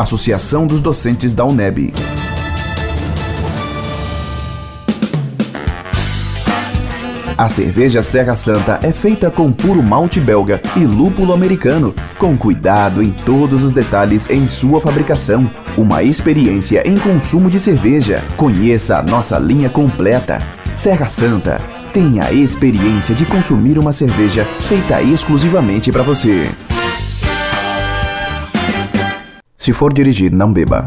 Associação dos Docentes da UNEB. A cerveja Serra Santa é feita com puro malte belga e lúpulo americano, com cuidado em todos os detalhes em sua fabricação. Uma experiência em consumo de cerveja. Conheça a nossa linha completa. Serra Santa. Tenha a experiência de consumir uma cerveja feita exclusivamente para você. Se for dirigir, não beba.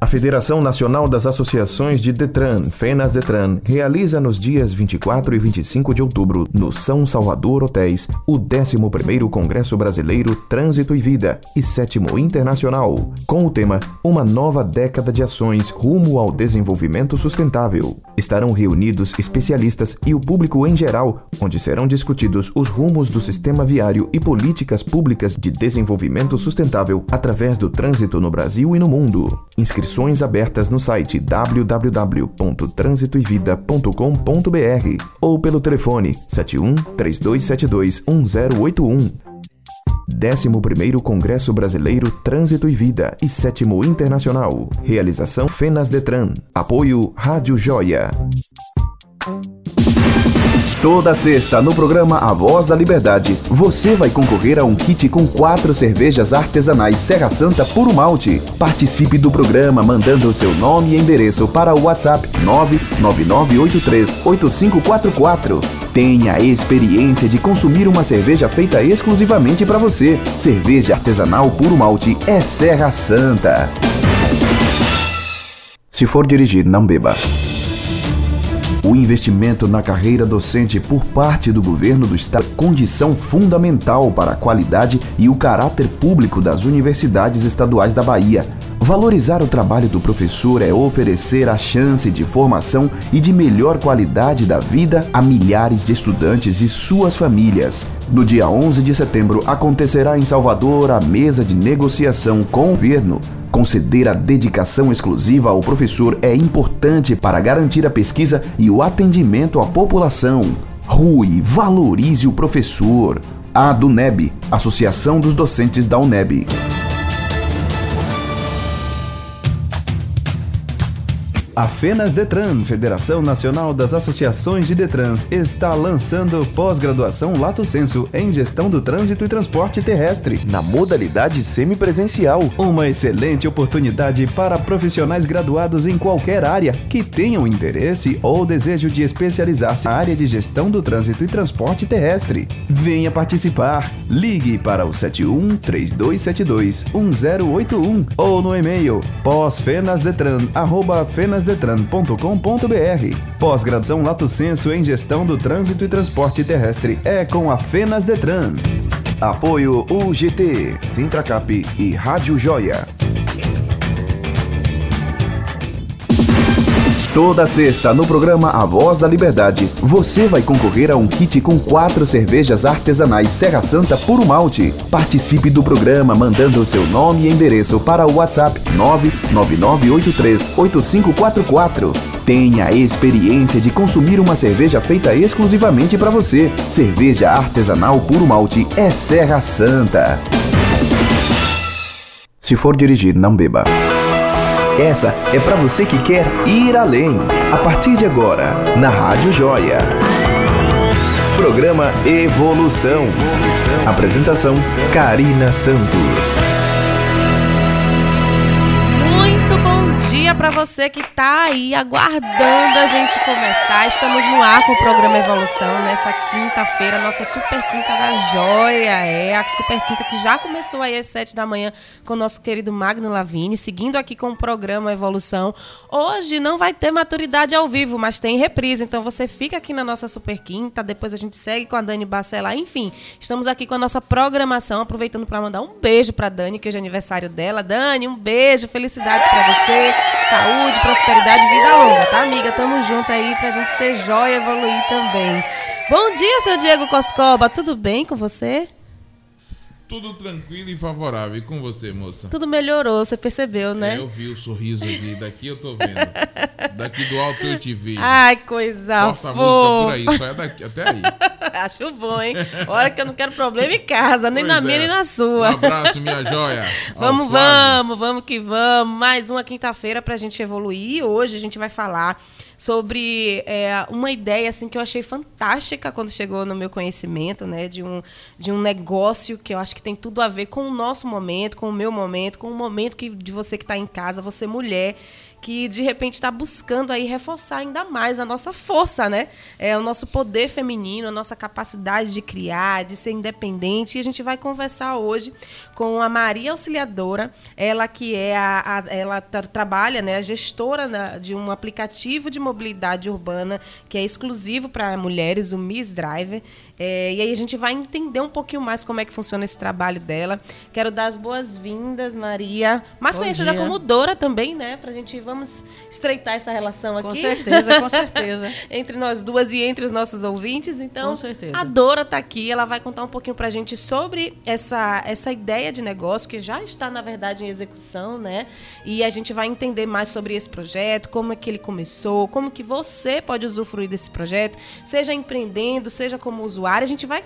A Federação Nacional das Associações de Detran, FENAS Detran, realiza nos dias 24 e 25 de outubro, no São Salvador Hotéis, o 11º Congresso Brasileiro Trânsito e Vida e 7 Internacional, com o tema Uma nova década de ações rumo ao desenvolvimento sustentável. Estarão reunidos especialistas e o público em geral, onde serão discutidos os rumos do sistema viário e políticas públicas de desenvolvimento sustentável através do trânsito no Brasil e no mundo. Inscrições Inscrições abertas no site www.transitoevida.com.br ou pelo telefone 71 3272 1081. 11º Congresso Brasileiro Trânsito e Vida e 7 Internacional. Realização Fenas Detran. Apoio Rádio Joia. Toda sexta, no programa A Voz da Liberdade, você vai concorrer a um kit com quatro cervejas artesanais Serra Santa Puro Malte. Participe do programa mandando seu nome e endereço para o WhatsApp 999838544. Tenha a experiência de consumir uma cerveja feita exclusivamente para você. Cerveja artesanal Puro Malte é Serra Santa. Se for dirigir, não beba. O investimento na carreira docente por parte do governo do estado é condição fundamental para a qualidade e o caráter público das universidades estaduais da Bahia. Valorizar o trabalho do professor é oferecer a chance de formação e de melhor qualidade da vida a milhares de estudantes e suas famílias. No dia 11 de setembro acontecerá em Salvador a mesa de negociação com o governo Conceder a dedicação exclusiva ao professor é importante para garantir a pesquisa e o atendimento à população. Rui, valorize o professor. A DUNEB, Associação dos Docentes da UNEB. A FENAS Detran, Federação Nacional das Associações de Detrans, está lançando pós-graduação Lato Senso em Gestão do Trânsito e Transporte Terrestre, na modalidade semipresencial. Uma excelente oportunidade para profissionais graduados em qualquer área que tenham interesse ou desejo de especializar-se na área de gestão do trânsito e transporte terrestre. Venha participar! Ligue para o 71 3272 1081 ou no e-mail pós-fenasdetran@fenas detran.com.br. Pós-graduação Lato Senso em Gestão do Trânsito e Transporte Terrestre é com a Fenas Detran. Apoio UGT, Sintracap e Rádio Joia. Toda sexta, no programa A Voz da Liberdade, você vai concorrer a um kit com quatro cervejas artesanais Serra Santa Puro Malte. Participe do programa mandando seu nome e endereço para o WhatsApp 999838544. Tenha a experiência de consumir uma cerveja feita exclusivamente para você. Cerveja artesanal Puro Malte é Serra Santa. Se for dirigir, não beba. Essa é para você que quer ir além. A partir de agora, na Rádio Joia. Programa Evolução. Apresentação: Karina Santos. Dia para você que tá aí aguardando a gente começar. Estamos no ar com o programa Evolução nessa quinta-feira, nossa super quinta da joia. É a super quinta que já começou aí às sete da manhã com o nosso querido Magno Lavini, seguindo aqui com o programa Evolução. Hoje não vai ter maturidade ao vivo, mas tem reprise. Então você fica aqui na nossa super quinta, depois a gente segue com a Dani Bacelar. Enfim, estamos aqui com a nossa programação, aproveitando para mandar um beijo para Dani, que hoje é aniversário dela. Dani, um beijo, felicidades para você. Saúde, prosperidade e vida longa, tá, amiga? Tamo junto aí pra gente ser jóia e evoluir também. Bom dia, seu Diego Coscoba. Tudo bem com você? Tudo tranquilo e favorável. E com você, moça? Tudo melhorou, você percebeu, né? É, eu vi o sorriso aqui. Daqui eu tô vendo. Daqui do alto eu te vi. Ai, coisa Posta fofa. a música por aí, só é daqui, até aí. Acho bom, hein? Olha que eu não quero problema em casa, nem pois na minha, é. nem na sua. Um abraço, minha joia. vamos, vamos, vamos que vamos. Mais uma quinta-feira pra gente evoluir. Hoje a gente vai falar sobre é, uma ideia assim que eu achei fantástica quando chegou no meu conhecimento, né, de um, de um negócio que eu acho que tem tudo a ver com o nosso momento, com o meu momento, com o momento que, de você que está em casa, você mulher que de repente está buscando aí reforçar ainda mais a nossa força, né? É o nosso poder feminino, a nossa capacidade de criar, de ser independente. E a gente vai conversar hoje com a Maria Auxiliadora, ela que é a, a ela tra trabalha, né, a gestora na, de um aplicativo de mobilidade urbana que é exclusivo para mulheres, o Miss Driver. É, e aí a gente vai entender um pouquinho mais como é que funciona esse trabalho dela. Quero dar as boas-vindas, Maria, mais Bom conhecida dia. como Dora também, né? Pra gente vamos estreitar essa relação aqui. Com certeza, com certeza. entre nós duas e entre os nossos ouvintes. Então, com certeza. a Dora tá aqui, ela vai contar um pouquinho pra gente sobre essa, essa ideia de negócio que já está, na verdade, em execução, né? E a gente vai entender mais sobre esse projeto, como é que ele começou, como que você pode usufruir desse projeto, seja empreendendo, seja como usuário a gente vai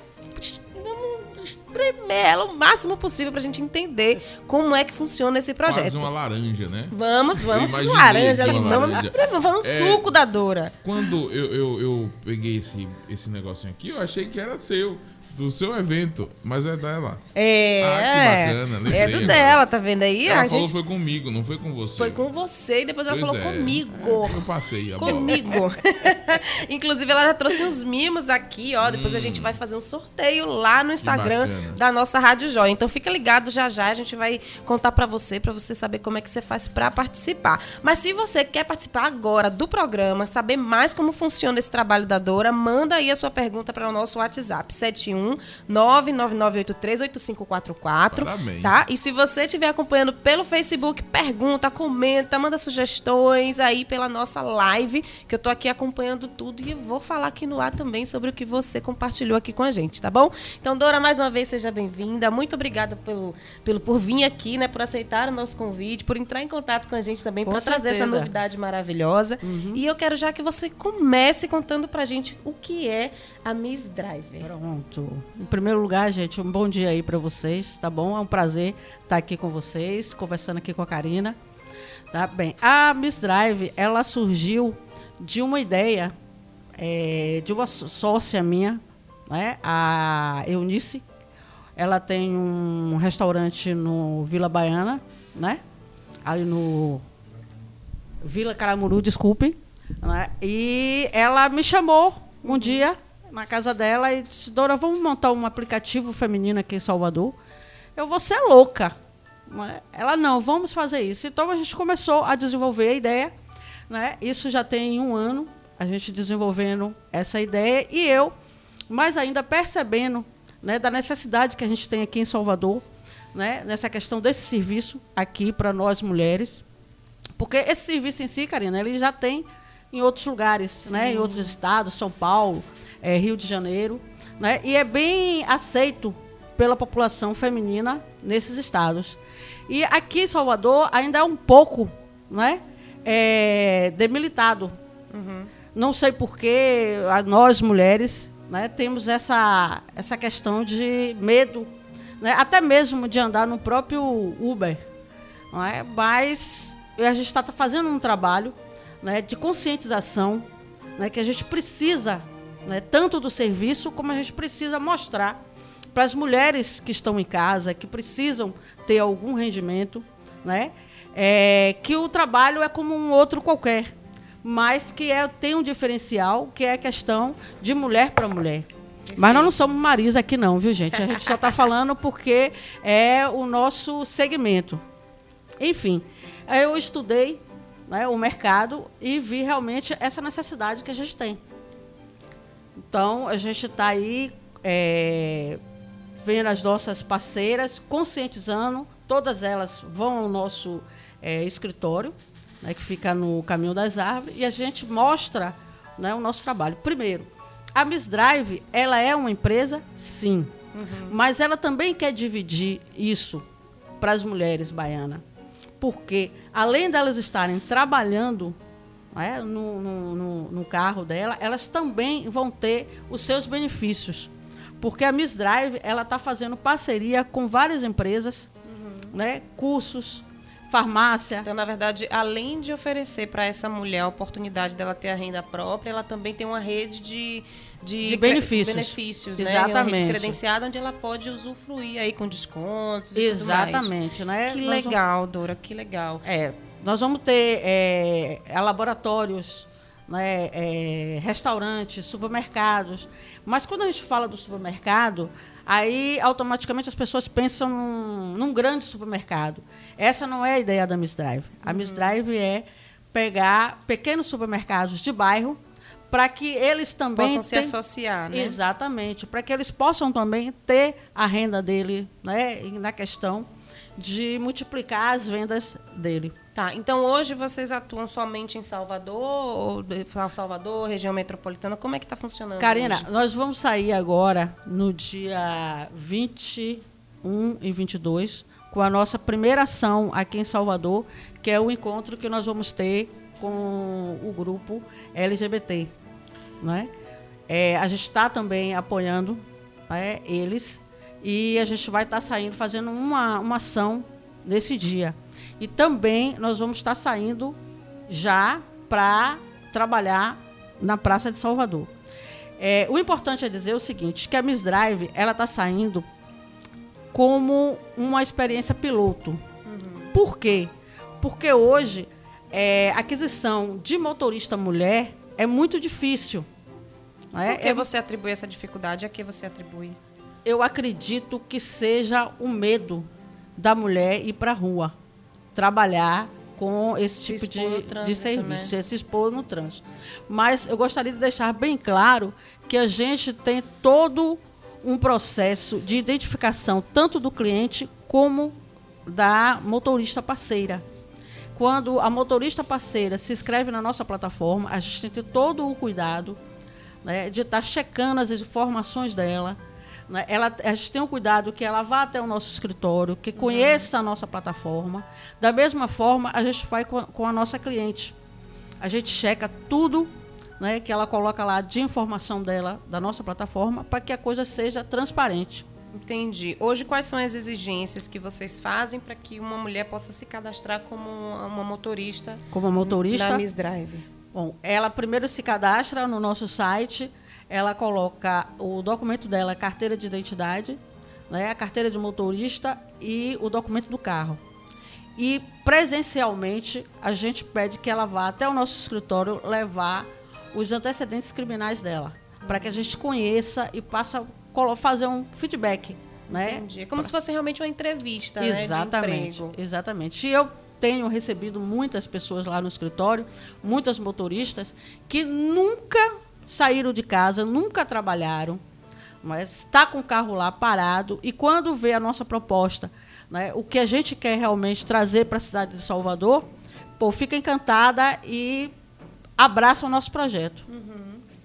espremer ela o máximo possível para a gente entender como é que funciona esse projeto. Quase uma laranja, né? Vamos, vamos. Laranja, limão, vamos espremer, vamos é, suco da Dora. Quando eu, eu, eu peguei esse, esse negocinho aqui, eu achei que era seu do seu evento, mas é dela. É. Ah, que bacana. Lembrei, é do dela, tá vendo aí? Ela a falou gente... foi comigo, não foi com você. Foi com você e depois ela falou é. comigo. É, eu passei a Comigo. Inclusive, ela já trouxe uns mimos aqui, ó. Depois hum. a gente vai fazer um sorteio lá no Instagram da nossa Rádio Joia. Então fica ligado já já, a gente vai contar para você, para você saber como é que você faz para participar. Mas se você quer participar agora do programa, saber mais como funciona esse trabalho da Dora, manda aí a sua pergunta para o nosso WhatsApp, 71 999838544. 999838544. Tá? E se você estiver acompanhando pelo Facebook, pergunta, comenta, manda sugestões aí pela nossa live, que eu tô aqui acompanhando tudo e vou falar aqui no ar também sobre o que você compartilhou aqui com a gente, tá bom? Então, Dora, mais uma vez, seja bem-vinda. Muito obrigada pelo, pelo, por vir aqui, né? Por aceitar o nosso convite, por entrar em contato com a gente também, para trazer essa novidade maravilhosa. Uhum. E eu quero já que você comece contando pra gente o que é a Miss Driver. Pronto. Em primeiro lugar, gente, um bom dia aí para vocês, tá bom? É um prazer estar aqui com vocês, conversando aqui com a Karina. Tá bem. A Miss Drive, ela surgiu de uma ideia é, de uma sócia minha, né? A Eunice. Ela tem um restaurante no Vila Baiana, né? Ali no Vila Caramuru, desculpe. Né? E ela me chamou um dia na casa dela e disse: Dora, vamos montar um aplicativo feminino aqui em Salvador. Eu vou ser louca. Né? Ela, não, vamos fazer isso. Então a gente começou a desenvolver a ideia. Né? Isso já tem um ano, a gente desenvolvendo essa ideia e eu, mais ainda percebendo né, da necessidade que a gente tem aqui em Salvador, né, nessa questão desse serviço aqui para nós mulheres. Porque esse serviço em si, Karina, ele já tem em outros lugares, né, em outros estados, São Paulo, é, Rio de Janeiro, né? e é bem aceito pela população feminina nesses estados. E aqui em Salvador ainda é um pouco né, é, demilitado. Uhum. Não sei porquê, nós mulheres né, temos essa, essa questão de medo, né, até mesmo de andar no próprio Uber. Não é? Mas a gente está fazendo um trabalho né, de conscientização né, que a gente precisa né, tanto do serviço, como a gente precisa mostrar para as mulheres que estão em casa, que precisam ter algum rendimento, né, é, que o trabalho é como um outro qualquer, mas que é, tem um diferencial, que é a questão de mulher para mulher. Mas nós não somos Marisa aqui não, viu, gente? A gente só está falando porque é o nosso segmento. Enfim, eu estudei né, o mercado e vi realmente essa necessidade que a gente tem. Então, a gente está aí é, vendo as nossas parceiras, conscientizando, todas elas vão ao nosso é, escritório, né, que fica no Caminho das Árvores, e a gente mostra né, o nosso trabalho. Primeiro, a Miss Drive, ela é uma empresa, sim, uhum. mas ela também quer dividir isso para as mulheres baianas. Porque, além delas estarem trabalhando né, no, no, no, carro dela, elas também vão ter os seus benefícios. Porque a Miss Drive ela está fazendo parceria com várias empresas, né, cursos, farmácia. Então, na verdade, além de oferecer para essa mulher a oportunidade dela ter a renda própria, ela também tem uma rede de, de, De benefícios. benefícios né? Exatamente. Uma rede credenciada onde ela pode usufruir aí com descontos. e tudo mais. Exatamente, né? Que Nós vamos- legal, Dora, que legal. É, nós vamos ter é, laboratórios, né, é, restaurantes, supermercados. Mas quando a gente fala do supermercado, aí automaticamente as pessoas pensam num, num grande supermercado. Essa não é a ideia da Miss Drive. A Miss Drive é pegar pequenos supermercados de bairro para que eles também Possam se tenham- associar, né? Exatamente, para que eles possam também ter a renda dele, né, na questão de multiplicar as vendas dele. Tá, então hoje vocês atuam somente em Salvador, Salvador, região metropolitana, como é que está funcionando Karina, hoje? nós vamos sair agora no dia 21 e 22 com a nossa primeira ação aqui em Salvador, que é o encontro que nós vamos ter com o grupo LGBT. Né? É, a gente está também apoiando né, eles e a gente vai estar saindo, fazendo uma, uma ação nesse dia. E também nós vamos estar saindo já para trabalhar na Praça de Salvador. É, o importante é dizer o seguinte, que a Miss Drive ela está saindo como uma experiência piloto. Por quê? Porque hoje é, a aquisição de motorista mulher é muito difícil. é? Por que É- você atribui essa dificuldade? A que você atribui? eu acredito que seja o medo da mulher ir para a rua trabalhar com esse Se tipo de, de serviço, né? se expor no trânsito. Mas eu gostaria de deixar bem claro que a gente tem todo um processo de identificação tanto do cliente como da motorista parceira. Quando a motorista parceira se inscreve na nossa plataforma, a gente tem todo o cuidado né, de estar checando as informações dela. Né. Ela, a gente tem o cuidado que ela vá até o nosso escritório, que conheça a nossa plataforma. Da mesma forma, a gente faz com a, com a nossa cliente. A gente checa tudo né, que ela coloca lá de informação dela, da nossa plataforma, para que a coisa seja transparente. Entendi. Hoje, quais são as exigências que vocês fazem para que uma mulher possa se cadastrar como uma motorista Como motorista, na Miss Drive? Bom, ela primeiro se cadastra no nosso site, ela coloca o documento dela, a carteira de identidade, né, a carteira de motorista e o documento do carro. E presencialmente a gente pede que ela vá até o nosso escritório levar os antecedentes criminais dela, para que a gente conheça e possa colo- fazer um feedback, né? Entendi. É como se fosse realmente uma entrevista né, Exatamente, emprego. exatamente. E eu tenho recebido muitas pessoas lá no escritório, muitas motoristas, que nunca saíram de casa, nunca trabalharam, mas está com o carro lá parado e quando vê a nossa proposta, né, o que a gente quer realmente trazer para a cidade de Salvador, pô, fica encantada e abraça o nosso projeto.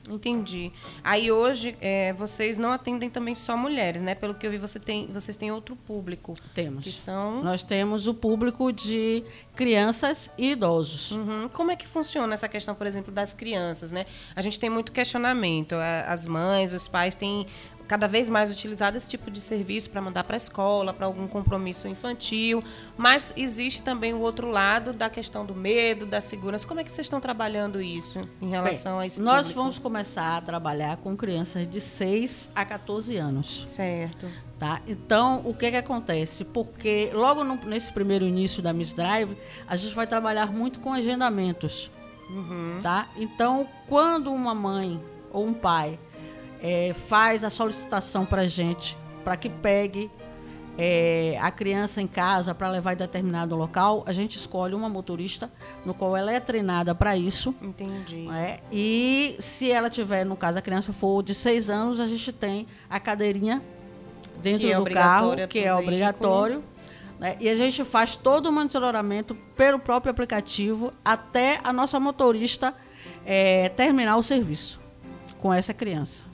Entendi. Aí hoje é, vocês não atendem também só mulheres, né? Pelo que eu vi, você tem, vocês têm outro público. Temos. Que são. Nós temos o público de crianças e idosos. Uhum. Como é que funciona essa questão, por exemplo, das crianças, né? A gente tem muito questionamento. As mães, os pais têm cada vez mais utilizado esse tipo de serviço para mandar para a escola, para algum compromisso infantil. Mas existe também o outro lado da questão do medo, da segurança. Como é que vocês estão trabalhando isso em relação Bem, a esse Nós público? vamos começar a trabalhar com crianças de 6 a 14 anos. Certo. Tá? Então, o que, que acontece? Porque logo no- nesse primeiro início da Miss Drive, a gente vai trabalhar muito com agendamentos. Tá? Então, quando uma mãe ou um pai eh, faz a solicitação para a gente para que pegue eh, a criança em casa para levar em determinado local, a gente escolhe uma motorista no qual ela é treinada para isso. Entendi. É, e se ela tiver, no caso, a criança for de seis anos, a gente tem a cadeirinha dentro é do carro, que é obrigatório. né? E a gente faz todo o monitoramento pelo próprio aplicativo até a nossa motorista é, terminar o serviço com essa criança.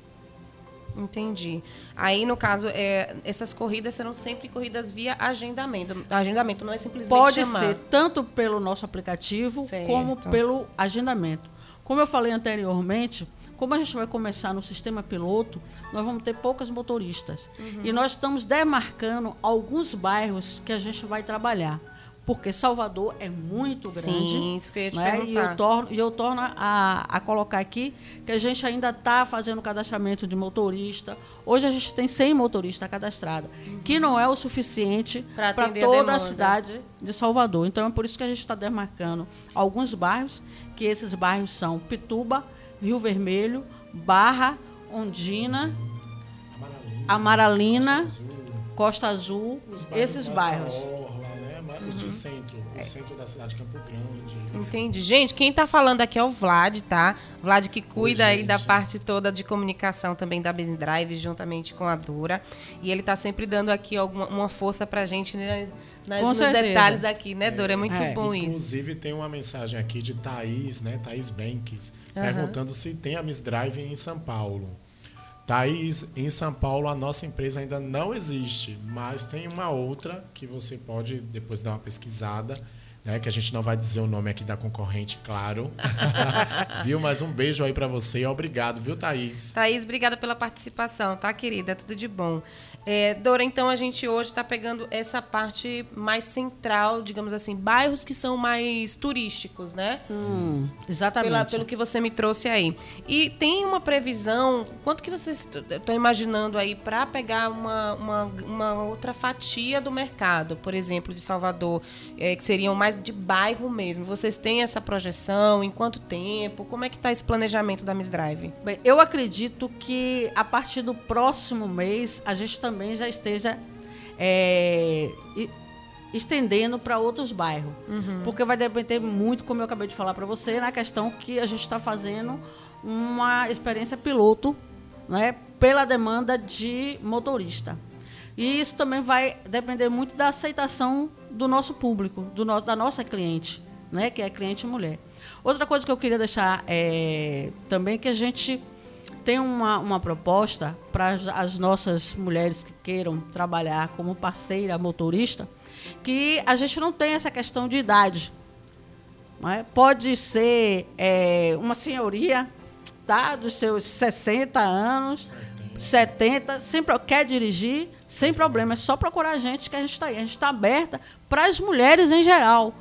Entendi. Aí, no caso, é, essas corridas serão sempre corridas via agendamento. Agendamento não é simplesmente Pode chamar. ser tanto pelo nosso aplicativo Certo. como pelo agendamento. Como eu falei anteriormente, como a gente vai começar no sistema piloto, nós vamos ter poucas motoristas. Uhum. E nós estamos demarcando alguns bairros que a gente vai trabalhar. Porque Salvador é muito grande. Sim, isso que eu ia te né? E perguntar. eu torno, e eu torno a, a colocar aqui que a gente ainda está fazendo cadastramento de motorista. Hoje a gente tem 100 motoristas cadastrados, que não é o suficiente para a toda a, demanda. cidade de Salvador. Então é por isso que a gente está demarcando alguns bairros, que esses bairros são Pituba, Rio Vermelho, Barra, Ondina, Amaralina, Costa Azul, esses bairros. Os de centro, o centro da cidade de Campo Grande. Entendi. Gente, quem tá falando aqui é o Vlad, tá? Vlad que cuida Oi, aí da parte toda de comunicação também da Business Drive, juntamente com a Dura. E ele tá sempre dando aqui alguma uma força pra gente né, nas, Com nos certeza. detalhes aqui, né, Dura? É muito É. bom isso. Inclusive tem uma mensagem aqui de Thaís, né? Thaís Benques, perguntando se tem a Miss Drive em São Paulo. Thaís, em São Paulo a nossa empresa ainda não existe, mas tem uma outra que você pode depois dar uma pesquisada, né? Que a gente não vai dizer o nome aqui da concorrente, claro. viu? Mas um beijo aí pra você obrigado, viu, Thaís? Thaís, obrigada pela participação, tá, querida? Tudo de bom. É, Dora, então a gente hoje está pegando essa parte mais central, digamos assim, bairros que são mais turísticos, né? Hum, exatamente. Pela- pelo que você me trouxe aí. E tem uma previsão, quanto que vocês estão imaginando aí para pegar uma, uma, uma outra fatia do mercado, por exemplo, de Salvador, eh, que seriam mais de bairro mesmo? Vocês têm essa projeção? Em quanto tempo? Como é que está esse planejamento da Miss Drive? Bem, eu acredito que a partir do próximo mês a gente também já esteja é, estendendo para outros bairros. Porque vai depender muito, como eu acabei de falar para você, na questão que a gente está fazendo uma experiência piloto né, pela demanda de motorista. E isso também vai depender muito da aceitação do nosso público, do no- da nossa cliente, né, que é a cliente mulher. Outra coisa que eu queria deixar é, também que a gente tem uma, uma proposta para as, as nossas mulheres que queiram trabalhar como parceira motorista, que a gente não tem essa questão de idade. é? Pode ser é, uma senhoria tá, dos seus 60 anos, 70, sem, quer dirigir, sem problema. É só procurar a gente que a gente está aí. A gente está aberta para as mulheres em geral.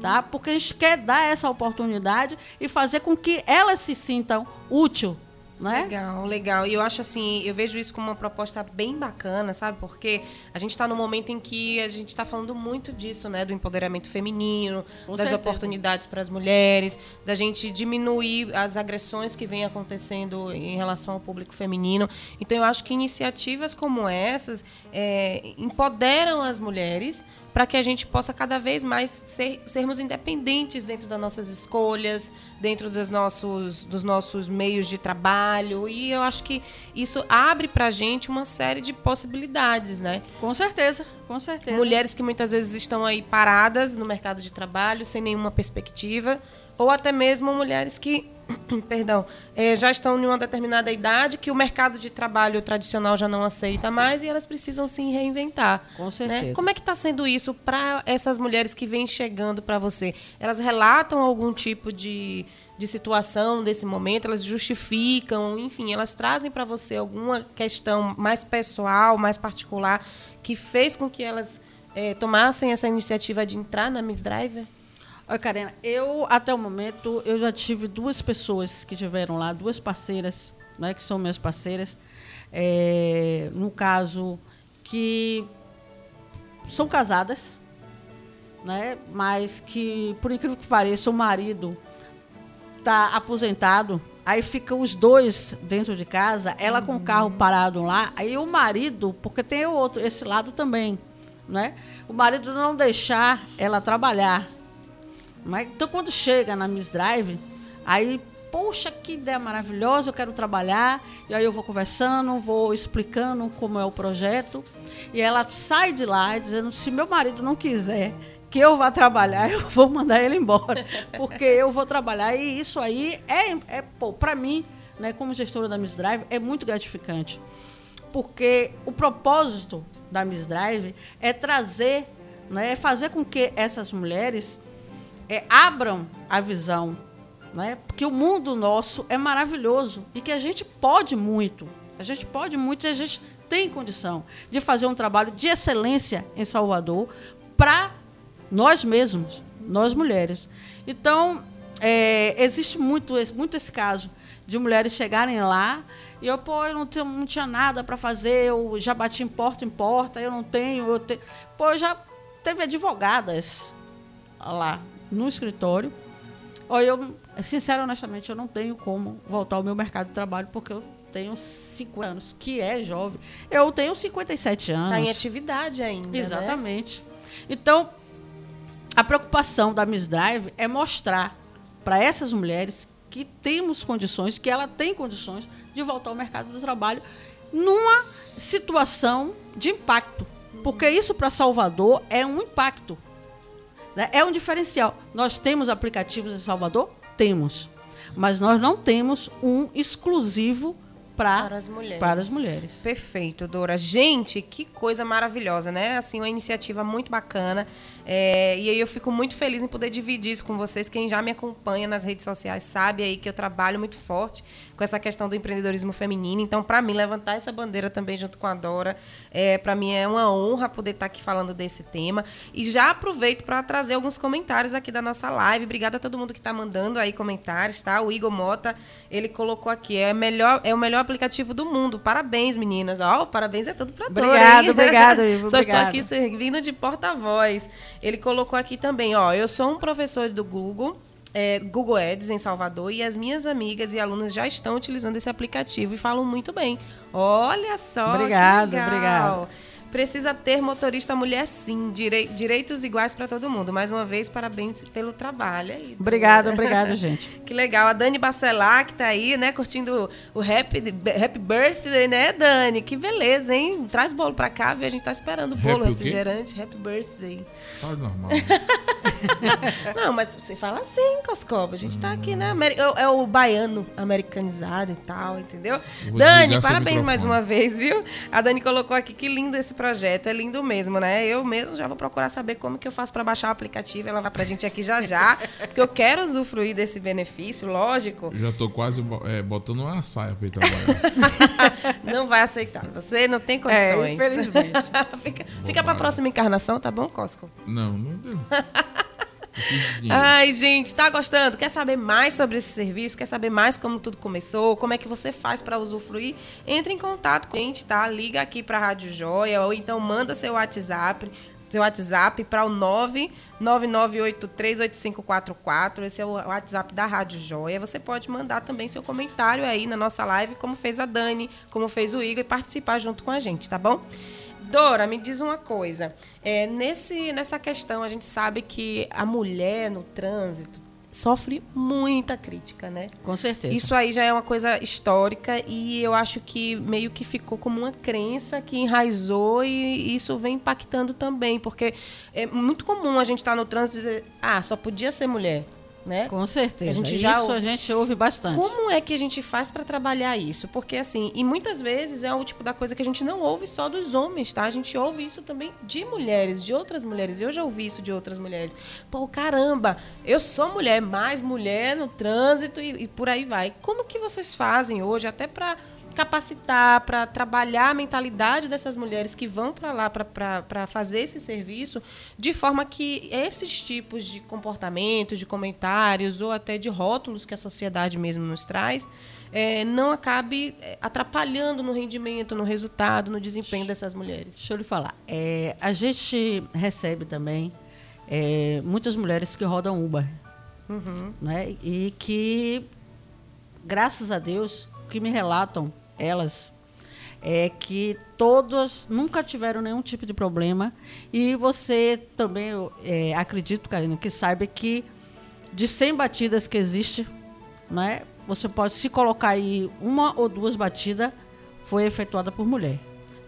Tá? Porque a gente quer dar essa oportunidade e fazer com que elas se sintam útil. Né? Legal, legal. E eu acho assim, eu vejo isso como uma proposta bem bacana, sabe? Porque a gente está num momento em que a gente está falando muito disso, né? Do empoderamento feminino, Com das certeza. oportunidades para as mulheres, da gente diminuir as agressões que vêm acontecendo em relação ao público feminino. Então eu acho que iniciativas como essas é, empoderam as mulheres para que a gente possa cada vez mais ser, sermos independentes dentro das nossas escolhas, dentro dos nossos, dos nossos meios de trabalho. E eu acho que isso abre para a gente uma série de possibilidades, né? Com certeza, com certeza. Mulheres que muitas vezes estão aí paradas no mercado de trabalho, sem nenhuma perspectiva, ou até mesmo mulheres que, perdão, eh, já estão em uma determinada idade, que o mercado de trabalho tradicional já não aceita mais e elas precisam se reinventar. Com né? certeza. Como é que está sendo isso para essas mulheres que vêm chegando para você? Elas relatam algum tipo de, de situação desse momento? Elas justificam? Enfim, elas trazem para você alguma questão mais pessoal, mais particular, que fez com que elas eh, tomassem essa iniciativa de entrar na Miss Driver? Olha, Karina, eu, até o momento, eu já tive duas pessoas que tiveram lá, duas parceiras, né, que são minhas parceiras, é, no caso, que são casadas, né, mas que, por incrível que pareça, o marido está aposentado, aí ficam os dois dentro de casa, ela com o carro parado lá, aí o marido, porque tem o outro, esse lado também, né, o marido não deixar ela trabalhar, mas, então, quando chega na Miss Drive, aí, poxa, que ideia maravilhosa, eu quero trabalhar. E aí eu vou conversando, vou explicando como é o projeto. E ela sai de lá dizendo: se meu marido não quiser que eu vá trabalhar, eu vou mandar ele embora. Porque eu vou trabalhar. E isso aí é, é para mim, né, como gestora da Miss Drive, é muito gratificante. Porque o propósito da Miss Drive é trazer, né, é fazer com que essas mulheres é, abram a visão. Né, porque o mundo nosso é maravilhoso e que a gente pode muito. A gente pode muito e a gente tem condição de fazer um trabalho de excelência em Salvador para nós mesmos, nós mulheres. Então, é, existe muito, muito esse caso de mulheres chegarem lá e eu, pô, eu não, não tinha nada para fazer, eu já bati em porta em porta, eu não tenho, eu tenho. Pô, já teve advogadas lá no escritório. Olha, eu, sincero, honestamente, eu não tenho como voltar ao meu mercado de trabalho, porque eu tenho 50 anos, que é jovem. Eu tenho 57 anos. Está em atividade ainda. Né? Exatamente. Né? Então, a preocupação da Miss Drive é mostrar para essas mulheres que temos condições, que ela tem condições de voltar ao mercado do trabalho numa situação de impacto. Porque isso para Salvador é um impacto. Né? É um diferencial. Nós temos aplicativos em Salvador? Temos. Mas nós não temos um exclusivo pra, para as mulheres. Para as mulheres. Perfeito, Dora. Gente, que coisa maravilhosa, né? Assim, uma iniciativa muito bacana. É, e aí eu fico muito feliz em poder dividir isso com vocês. Quem já me acompanha nas redes sociais sabe aí que eu trabalho muito forte com essa questão do empreendedorismo feminino. Então, para mim, levantar essa bandeira também junto com a Dora, é, para mim é uma honra poder estar tá aqui falando desse tema. E já aproveito para trazer alguns comentários aqui da nossa live. Obrigada a todo mundo que está mandando aí comentários, tá? O Igor Mota, ele colocou aqui, é, melhor, é o melhor aplicativo do mundo. Parabéns, meninas. Ó, oh, parabéns é tudo para Dora. Obrigado, obrigado, Ivo. Só estou aqui servindo de porta-voz. Ele colocou aqui também, ó, eu sou um professor do Google é, Google Ads em Salvador e as minhas amigas e alunas já estão utilizando esse aplicativo e falam muito bem. Olha só, obrigado, obrigado precisa ter motorista mulher sim, direi direitos iguais para todo mundo. Mais uma vez, parabéns pelo trabalho aí. Obrigada, obrigada, gente. que legal. A Dani Bacelar, que tá aí, né, curtindo o happy, happy birthday, né, Dani? Que beleza, hein? Traz bolo para cá, viu? A gente tá esperando o bolo, happy refrigerante. O happy birthday. Fala normal. Não, mas você fala assim, Coscoba. A gente tá aqui, né? É, é o baiano americanizado e tal, entendeu? Dani, parabéns mais uma vez, viu? A Dani colocou aqui que lindo esse projeto, é lindo mesmo, né? Eu mesmo já vou procurar saber como que eu faço para baixar o aplicativo, ela vai pra gente aqui já já, porque eu quero usufruir desse benefício, lógico. já tô quase é, botando uma saia pra ir trabalhar. não vai aceitar, você não tem é, condições. É, infelizmente. fica fica pra próxima encarnação, tá bom, Cosco? Não, não deu. Ai, gente, tá gostando? Quer saber mais sobre esse serviço? Quer saber mais como tudo começou? Como é que você faz para usufruir? Entre em contato com a gente, tá? Liga aqui para a Rádio Joia ou então manda seu WhatsApp, seu WhatsApp para o 999838544. Esse é o WhatsApp da Rádio Joia. Você pode mandar também seu comentário aí na nossa live, como fez a Dani, como fez o Igor e participar junto com a gente, tá bom? Dora, me diz uma coisa. É, nesse, nessa questão, a gente sabe que a mulher no trânsito sofre muita crítica, né? Com certeza. Isso aí já é uma coisa histórica e eu acho que meio que ficou como uma crença que enraizou e isso vem impactando também, porque é muito comum a gente estar tá no trânsito e dizer, ah, só podia ser mulher né? Com certeza. A gente já isso ouve. a gente ouve bastante. Como é que a gente faz para trabalhar isso? Porque assim, e muitas vezes é o tipo da coisa que a gente não ouve só dos homens, tá? A gente ouve isso também de mulheres, de outras mulheres. Eu já ouvi isso de outras mulheres. Pô, caramba, eu sou mulher, mais mulher no trânsito e, e por aí vai. Como que vocês fazem hoje até para capacitar, para trabalhar a mentalidade dessas mulheres que vão para lá para fazer esse serviço, de forma que esses tipos de comportamentos, de comentários ou até de rótulos que a sociedade mesmo nos traz, é, não acabe é, atrapalhando no rendimento, no resultado, no desempenho dessas mulheres. Deixa eu lhe falar. É, a gente recebe também é, muitas mulheres que rodam Uber. Uhum. Né? E que, graças a Deus, que me relatam elas é que todas nunca tiveram nenhum tipo de problema e você também é, acredito, Karina, que saiba que de 100 batidas que existe, né, você pode se colocar aí uma ou duas batidas foi efetuada por mulher.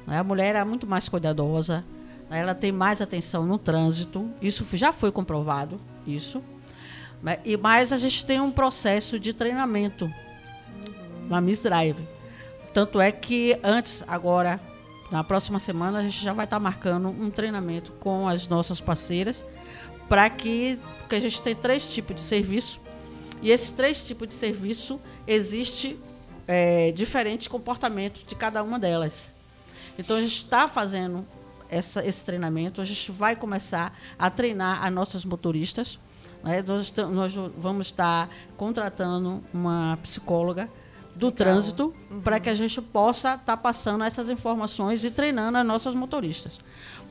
Né? A mulher é muito mais cuidadosa, né? ela tem mais atenção no trânsito, isso já foi comprovado, isso. Né? E mais a gente tem um processo de treinamento na Miss Drive. Tanto é que antes, agora, na próxima semana, a gente já vai estar marcando um treinamento com as nossas parceiras para que, porque a gente tem três tipos de serviço e esses três tipos de serviço existe é, diferente comportamento de cada uma delas. Então a gente está fazendo essa, esse treinamento, a gente vai começar a treinar as nossas motoristas. Né? Nós, nós, vamos estar contratando uma psicóloga do Legal. trânsito uhum. para que a gente possa estar tá passando essas informações e treinando as nossas motoristas.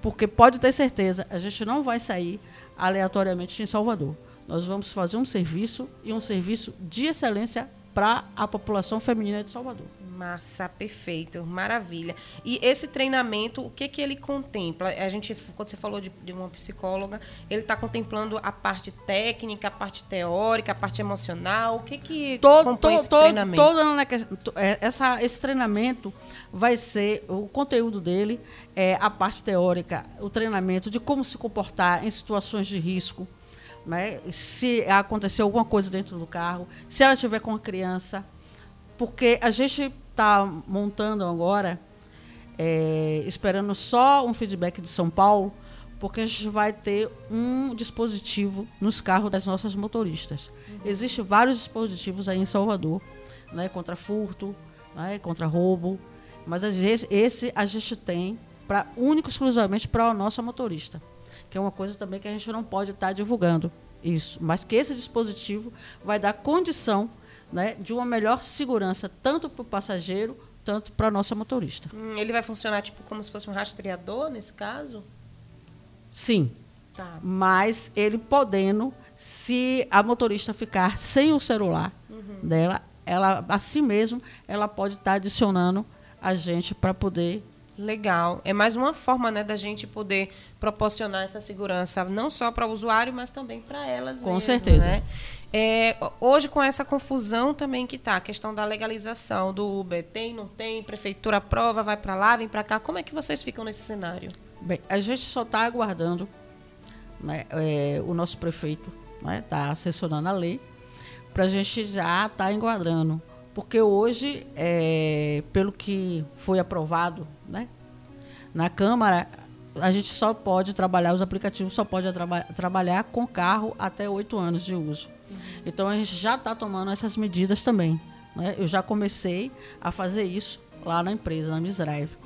Porque pode ter certeza, a gente não vai sair aleatoriamente em Salvador. Nós vamos fazer um serviço e um serviço de excelência para a população feminina de Salvador. Massa, perfeito, maravilha. E esse treinamento, o que que ele contempla? A gente, quando você falou de, de uma psicóloga, ele está contemplando a parte técnica, a parte teórica, a parte emocional. O que que todo, compõe todo, esse treinamento? Todo, é, essa, esse treinamento vai ser o conteúdo dele é a parte teórica, o treinamento de como se comportar em situações de risco, né? se acontecer alguma coisa dentro do carro, se ela estiver com a criança, porque a gente está montando agora, é, esperando só um feedback de São Paulo, porque a gente vai ter um dispositivo nos carros das nossas motoristas. Uhum. Existem vários dispositivos aí em Salvador, né, contra furto, né, contra roubo, mas esse, esse a gente tem para único exclusivamente para a nossa motorista, que é uma coisa também que a gente não pode estar tá divulgando isso, mas que esse dispositivo vai dar condição né, de uma melhor segurança, tanto para o passageiro, tanto para a nossa motorista. Hum, ele vai funcionar tipo como se fosse um rastreador nesse caso? Sim. Tá. Mas ele podendo, se a motorista ficar sem o celular uhum. dela, ela assim mesmo, ela pode estar tá adicionando a gente para poder Legal. É mais uma forma né, da gente poder proporcionar essa segurança, não só para o usuário, mas também para elas Com mesmo, certeza. Né? É, hoje, com essa confusão também que está, a questão da legalização do Uber, tem, não tem, prefeitura aprova, vai para lá, vem para cá, como é que vocês ficam nesse cenário? Bem, a gente só está aguardando né, é, o nosso prefeito está né, tá assessorando a lei para a gente já estar tá enquadrando porque hoje, é, pelo que foi aprovado né, na Câmara, a gente só pode trabalhar, os aplicativos só pode traba trabalhar com carro até oito anos de uso. Uhum. Então a gente já está tomando essas medidas também. Né? Eu já comecei a fazer isso lá na empresa, na Misdrive.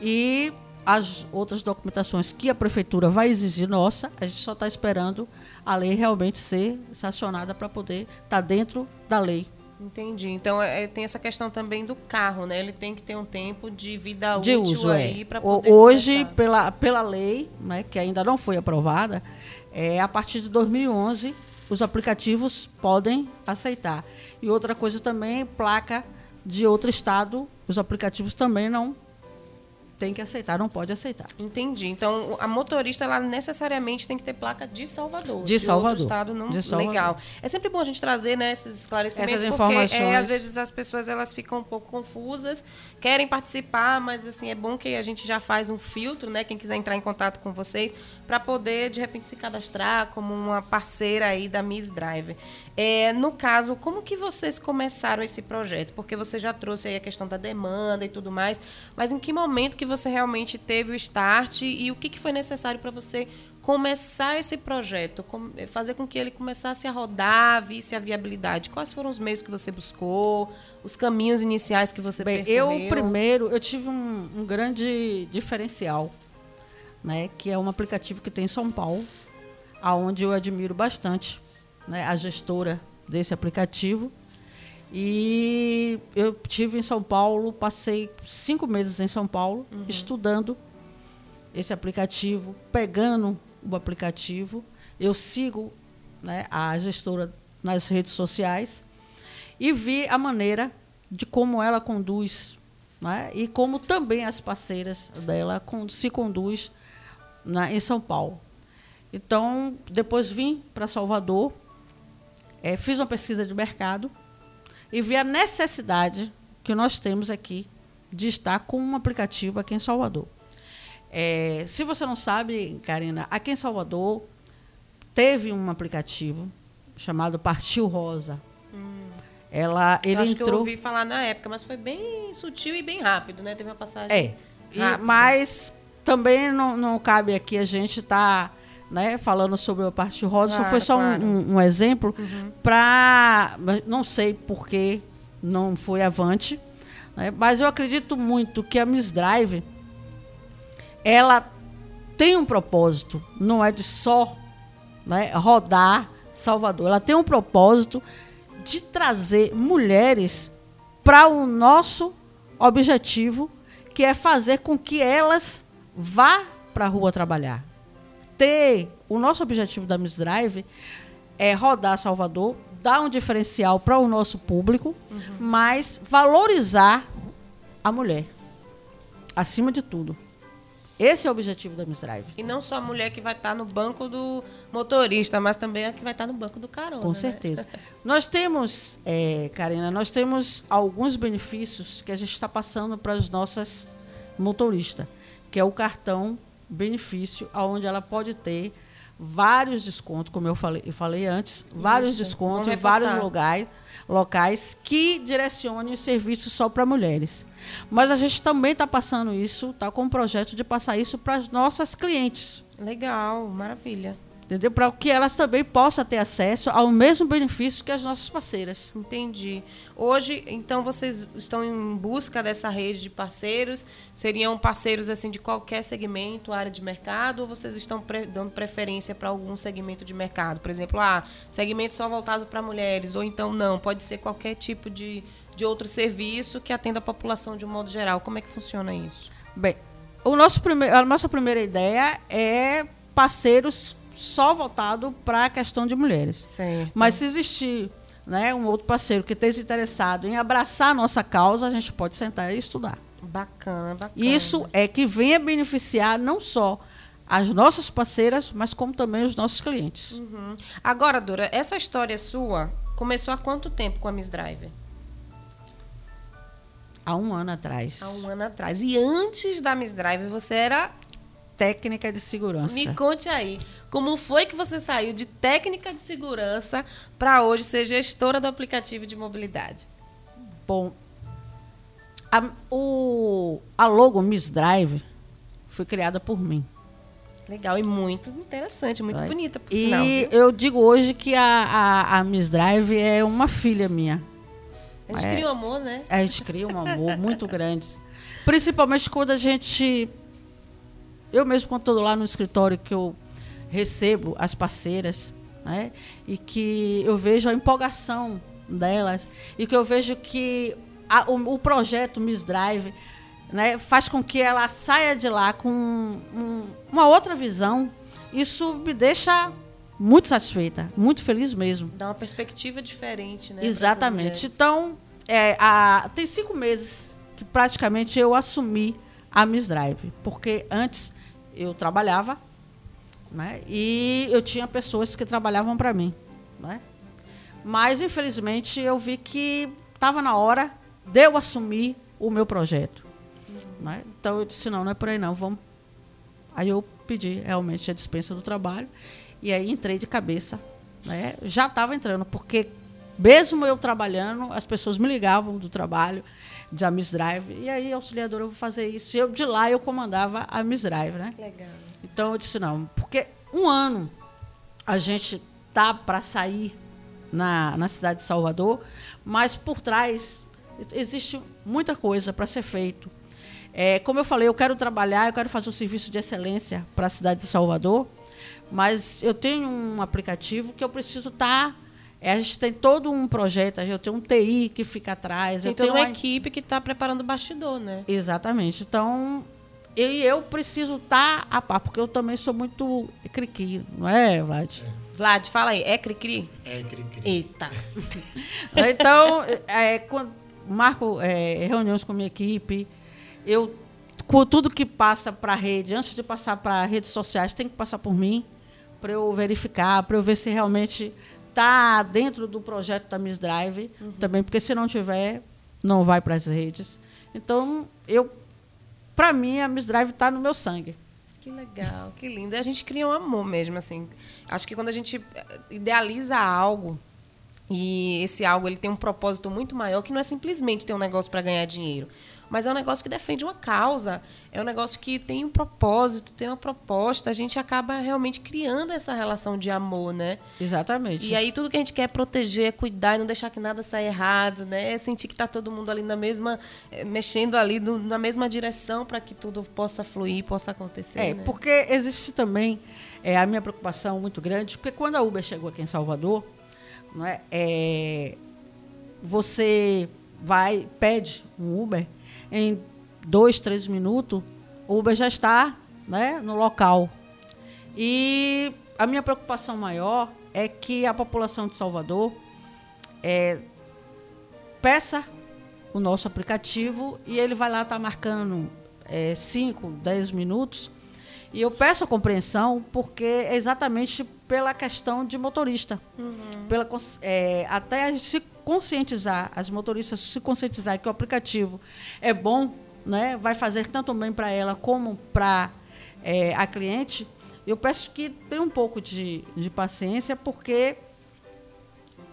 E as outras documentações que a prefeitura vai exigir nossa, a gente só está esperando a lei realmente ser sancionada para poder estar tá dentro da lei Entendi. Então é, tem essa questão também do carro, né? Ele tem que ter um tempo de vida de útil uso, aí é. para poder. Hoje, pela, pela lei, né, que ainda não foi aprovada, é, a partir de 2011 os aplicativos podem aceitar. E outra coisa também, placa de outro estado, os aplicativos também não tem que aceitar, não pode aceitar. Entendi. Então, a motorista, ela necessariamente tem que ter placa de Salvador. De, de Salvador. estado não. De Salvador. Legal. É sempre bom a gente trazer né, esses esclarecimentos, Essas informações. porque é, às vezes as pessoas elas ficam um pouco confusas, querem participar, mas assim é bom que a gente já faz um filtro, né? Quem quiser entrar em contato com vocês, para poder de repente se cadastrar como uma parceira aí da Miss Driver. É, no caso, como que vocês começaram esse projeto? Porque você já trouxe aí a questão da demanda e tudo mais, mas em que momento que você realmente teve o start e o que, que foi necessário para você começar esse projeto, fazer com que ele começasse a rodar, visse a viabilidade? Quais foram os meios que você buscou, os caminhos iniciais que você Bem, percorreu? Eu, primeiro, eu tive um, um grande diferencial, né, que é um aplicativo que tem em São Paulo, aonde eu admiro bastante né, a gestora desse aplicativo. E eu tive em São Paulo, passei cinco meses em São Paulo uhum. estudando esse aplicativo, pegando o aplicativo. Eu sigo né, a gestora nas redes sociais e vi a maneira de como ela conduz né, e como também as parceiras dela se conduz na, em São Paulo. Então, depois vim para Salvador é, fiz uma pesquisa de mercado e vi a necessidade que nós temos aqui de estar com um aplicativo aqui em Salvador. É, se você não sabe, Karina, aqui em Salvador teve um aplicativo chamado Partiu Rosa. Hum. ela, ele eu acho entrou. que eu ouvi falar na época, mas foi bem sutil e bem rápido, né? Teve uma passagem. É. E- mas também não, não cabe aqui a gente estar né, falando sobre a parte rosa. Claro, foi só um- claro. um, um exemplo para. Não sei por que não foi avante. né, mas eu acredito muito que a Miss Drive ela tem um propósito, não é de só né, rodar Salvador. Ela tem um propósito de trazer mulheres para o nosso objetivo, que é fazer com que elas vá para a rua trabalhar. Ter o nosso objetivo da Miss Drive é rodar Salvador, dar um diferencial para o nosso público, mas valorizar a mulher acima de tudo. Esse é o objetivo da Miss Drive. E não só a mulher que vai estar no banco do motorista, mas também a que vai estar no banco do carona. Com né? certeza. Nós temos, é, Karina, nós temos alguns benefícios que a gente está passando para as nossas motoristas, que é o cartão benefício, onde ela pode ter vários descontos, como eu falei, eu falei antes, vários Isso. descontos Vamos em vários repassar. locais, que direcionem os serviços só para mulheres. Mas a gente também está passando isso, está com um projeto de passar isso para as nossas clientes Legal, maravilha. Entendeu? Para que elas também possam ter acesso ao mesmo benefício que as nossas parceiras. Entendi. Hoje, então, vocês estão em busca dessa rede de parceiros? Seriam parceiros assim de qualquer segmento, área de mercado, ou vocês estão pre- dando preferência para algum segmento de mercado? Por exemplo, ah, segmento só voltado para mulheres, ou então não, pode ser qualquer tipo de, de outro serviço que atenda a população de um modo geral. Como é que funciona isso? Bem, o nosso prime a nossa primeira ideia é parceiros só voltado para a questão de mulheres. Certo. Mas se existir né, um outro parceiro que esteja interessado em abraçar a nossa causa, a gente pode sentar e estudar. Bacana, bacana. Isso é que venha beneficiar não só as nossas parceiras, mas como também os nossos clientes. Uhum. Agora, Dora, essa história sua começou há quanto tempo com a Miss Driver? Há um ano atrás. Há um ano atrás. E antes da Miss Driver, você era. Técnica de segurança. Me conte aí, como foi que você saiu de técnica de segurança para hoje ser gestora do aplicativo de mobilidade? Bom, a, o, a logo Miss Drive foi criada por mim. Legal e muito interessante, muito Vai. bonita, por E sinal. viu? eu digo hoje que a, a, a Miss Drive é uma filha minha. A gente é. cria um amor, né? A gente cria um amor muito grande. Principalmente quando a gente. Eu mesmo, quando estou lá no escritório, que eu recebo as parceiras, né? E que eu vejo a empolgação delas, e que eu vejo que a- o, o projeto Miss Drive né, faz com que ela saia de lá com um- uma outra visão. Isso me deixa muito satisfeita, muito feliz mesmo. Dá uma perspectiva diferente, né? Exatamente. Então, é, a- tem cinco meses que praticamente eu assumi a Miss Drive, porque antes eu trabalhava né, e eu tinha pessoas que trabalhavam para mim. Né? Mas, infelizmente, eu vi que estava na hora de eu assumir o meu projeto. Né? Então, eu disse, não, não é por aí não, vamos... Aí eu pedi realmente a dispensa do trabalho e aí entrei de cabeça. Né? Já estava entrando, porque mesmo eu trabalhando, as pessoas me ligavam do trabalho, de a Miss Drive, e aí, auxiliadora, eu vou fazer isso. E eu, de lá, eu comandava a Miss Drive, né? Legal. Então eu disse não, porque um ano a gente tá para sair na, na cidade de Salvador, mas por trás existe muita coisa para ser feito. É, como eu falei, eu quero trabalhar, eu quero fazer um serviço de excelência para a cidade de Salvador, mas eu tenho um aplicativo que eu preciso estar. A gente tem todo um projeto, eu tenho um TI que fica atrás. Tem eu toda tenho uma uma- equipe que está preparando o bastidor, né? Exatamente. Então, eu, e eu preciso estar a par, porque eu também sou muito criqui, não é, Vlad? Vlad, fala aí, é cri-cri? É, cri, cri. Eita. Então, é, quando marco é, reuniões com a minha equipe, eu com tudo que passa para a rede, antes de passar para redes sociais, tem que passar por mim para eu verificar, para eu ver se realmente está dentro do projeto da Miss Drive, também, porque se não tiver, não vai para as redes. Então, eu, para mim, a Miss Drive está no meu sangue. Que legal, que lindo. A gente cria um amor mesmo, assim. Acho que quando a gente eh, idealiza algo, E esse algo ele tem um propósito muito maior que não é simplesmente ter um negócio para ganhar dinheiro, mas é um negócio que defende uma causa, é um negócio que tem um propósito, tem uma proposta. A gente acaba realmente criando essa relação de amor, né? Exatamente. E aí tudo que a gente quer é proteger, é cuidar, e não deixar que nada saia errado, né? É sentir que está todo mundo ali na mesma, é, mexendo ali no, na mesma direção para que tudo possa fluir, possa acontecer. É, né? porque existe também é, a minha preocupação muito grande, porque quando a Uber chegou aqui em Salvador, não é, é você vai, pede um Uber, em dois, três minutos, o Uber já está né, no local. E a minha preocupação maior é que a população de Salvador é, peça o nosso aplicativo e ele vai lá estar tá marcando 5, é, 10 minutos. E eu peço a compreensão porque é exatamente pela questão de motorista. Uhum. Pela, é, até a gente se conscientizar, as motoristas se conscientizar que o aplicativo é bom, né, vai fazer tanto bem para ela como para é, a cliente, eu peço que tenha um pouco de, de paciência, porque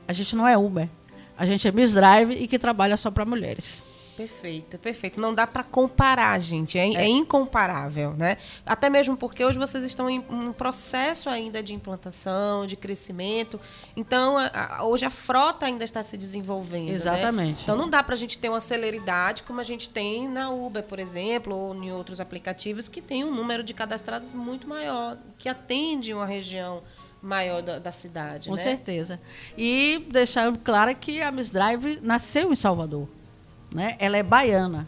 a gente não é Uber. A gente é Miss Drive e que trabalha só para mulheres. Perfeito, perfeito. Não dá para comparar, gente. É, é. é, incomparável, né? Até mesmo porque hoje vocês estão em um processo ainda de implantação, de crescimento. Então, a, a, hoje a frota ainda está se desenvolvendo. Né? Exatamente. Né? Então, não dá para a gente ter uma celeridade como a gente tem na Uber, por exemplo, ou em outros aplicativos que tem um número de cadastrados muito maior, que atende uma região maior da, da cidade. Com né? certeza. E deixar claro que a Miss Drive nasceu em Salvador né? Ela é baiana.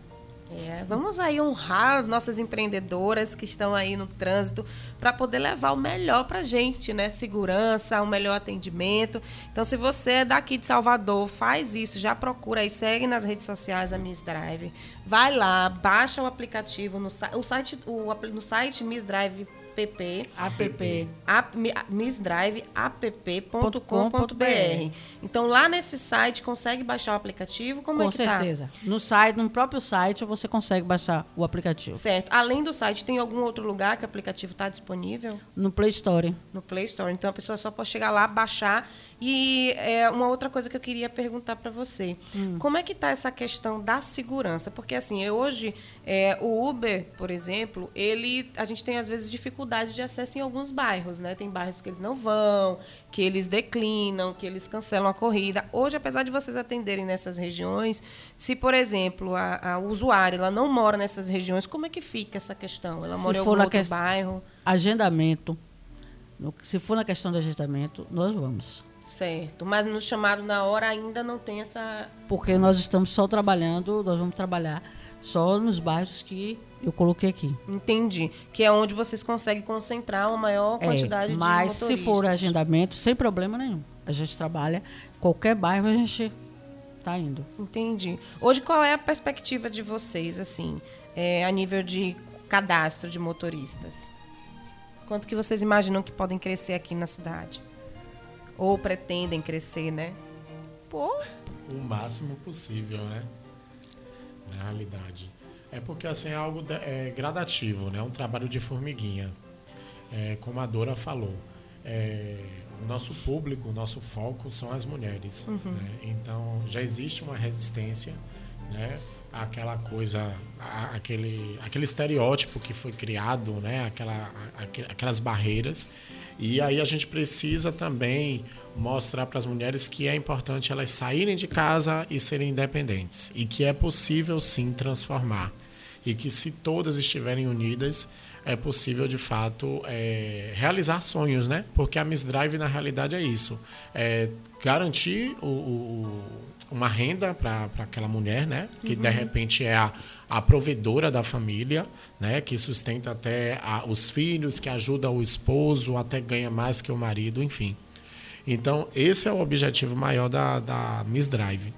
É, vamos aí honrar as nossas empreendedoras que estão aí no trânsito para poder levar o melhor para a gente, né? Segurança, o um melhor atendimento. Então, se você é daqui de Salvador, faz isso, já procura aí, segue nas redes sociais a Miss Drive. Vai lá, baixa o aplicativo no, o site, o, no site Miss Drive app, app. app missdriveapp.com.br. Então lá nesse site consegue baixar o aplicativo, como Com é que tá? certeza. Tá? No site, no próprio site você consegue baixar o aplicativo. Certo. Além do site, tem algum outro lugar que o aplicativo está disponível? No Play Store. No Play Store. Então a pessoa só pode chegar lá, baixar e é, uma outra coisa que eu queria perguntar para você, hum. como é que está essa questão da segurança? Porque assim, hoje é, o Uber, por exemplo, ele, a gente tem às vezes dificuldade de acesso em alguns bairros, né? Tem bairros que eles não vão, que eles declinam, que eles cancelam a corrida. Hoje, apesar de vocês atenderem nessas regiões, se por exemplo a, a usuária ela não mora nessas regiões, como é que fica essa questão? Ela se mora em algum outro que... bairro? Agendamento. Se for na questão do agendamento, nós vamos. Certo, mas no chamado na hora ainda não tem essa. Porque nós estamos só trabalhando, nós vamos trabalhar só nos bairros que eu coloquei aqui. Entendi. Que é onde vocês conseguem concentrar uma maior é, quantidade é, de Mas se for agendamento, sem problema nenhum. A gente trabalha, qualquer bairro a gente está indo. Entendi. Hoje, qual é a perspectiva de vocês, assim, é, a nível de cadastro de motoristas? Quanto que vocês imaginam que podem crescer aqui na cidade? Ou pretendem crescer, né? Pô. O máximo possível, né? Na realidade. É porque assim é algo é, gradativo, né? Um trabalho de formiguinha. É, como a Dora falou. É, o nosso público, o nosso foco são as mulheres. Uhum. Né? Então já existe uma resistência, né? Aquela coisa, aquele, aquele estereótipo que foi criado, né? Aquela, aquelas barreiras e aí a gente precisa também mostrar para as mulheres que é importante elas saírem de casa e serem independentes e que é possível sim transformar e que se todas estiverem unidas é possível de fato é, realizar sonhos, né? Porque a Miss Drive na realidade é isso, é garantir o, o, uma renda para aquela mulher, né? Que uhum. de repente é a, a provedora da família, né? Que sustenta até a, os filhos, que ajuda o esposo, até ganha mais que o marido, enfim. Então esse é o objetivo maior da, da Miss Drive,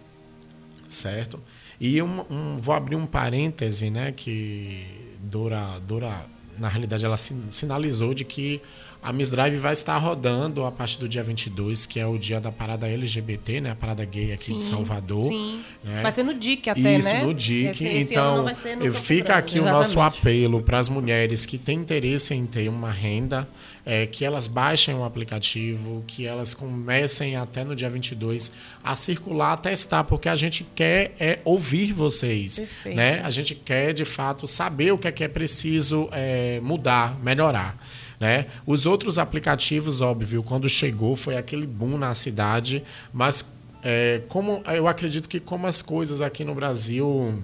certo? E um, um, vou abrir um parêntese, né? Que Dora, Dora na realidade ela sinalizou de que A Miss Drive vai estar rodando a partir do dia 22, que é o dia da parada LGBT, né? A parada gay aqui Sim, de Salvador. sim. né? Vai ser no DIC até, Isso, né? no DIC. Esse- esse então, ser no fica aqui o nosso Exatamente. apelo para as mulheres que têm interesse em ter uma renda, é, que elas baixem o aplicativo, que elas comecem até no dia 22 a circular, a testar, porque a gente quer é, ouvir vocês. Perfeito. Né? A gente quer, de fato, saber o que é que é preciso é, mudar, melhorar. Né? Os outros aplicativos, óbvio, quando chegou foi aquele boom na cidade, mas é, como eu acredito que como as coisas aqui no Brasil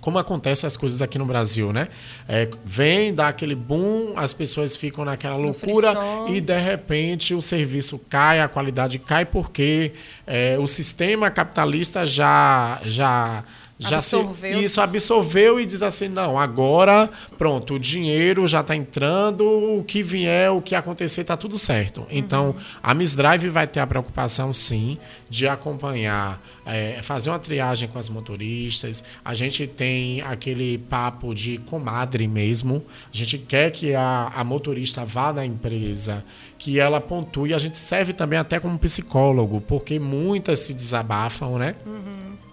como acontecem as coisas aqui no Brasil, né? É, vem, dá aquele boom, as pessoas ficam naquela loucura e de repente o serviço cai, a qualidade cai porque é, o sistema capitalista já já já Absorveu. se, isso absorveu e diz assim não agora pronto o dinheiro já está entrando o que vier o que acontecer está tudo certo. Então a Miss Drive vai ter a preocupação sim de acompanhar é, fazer uma triagem com as motoristas. A gente tem aquele papo de comadre mesmo. A gente quer que a, a motorista vá na empresa que ela pontue. A gente serve também até como psicólogo porque muitas se desabafam né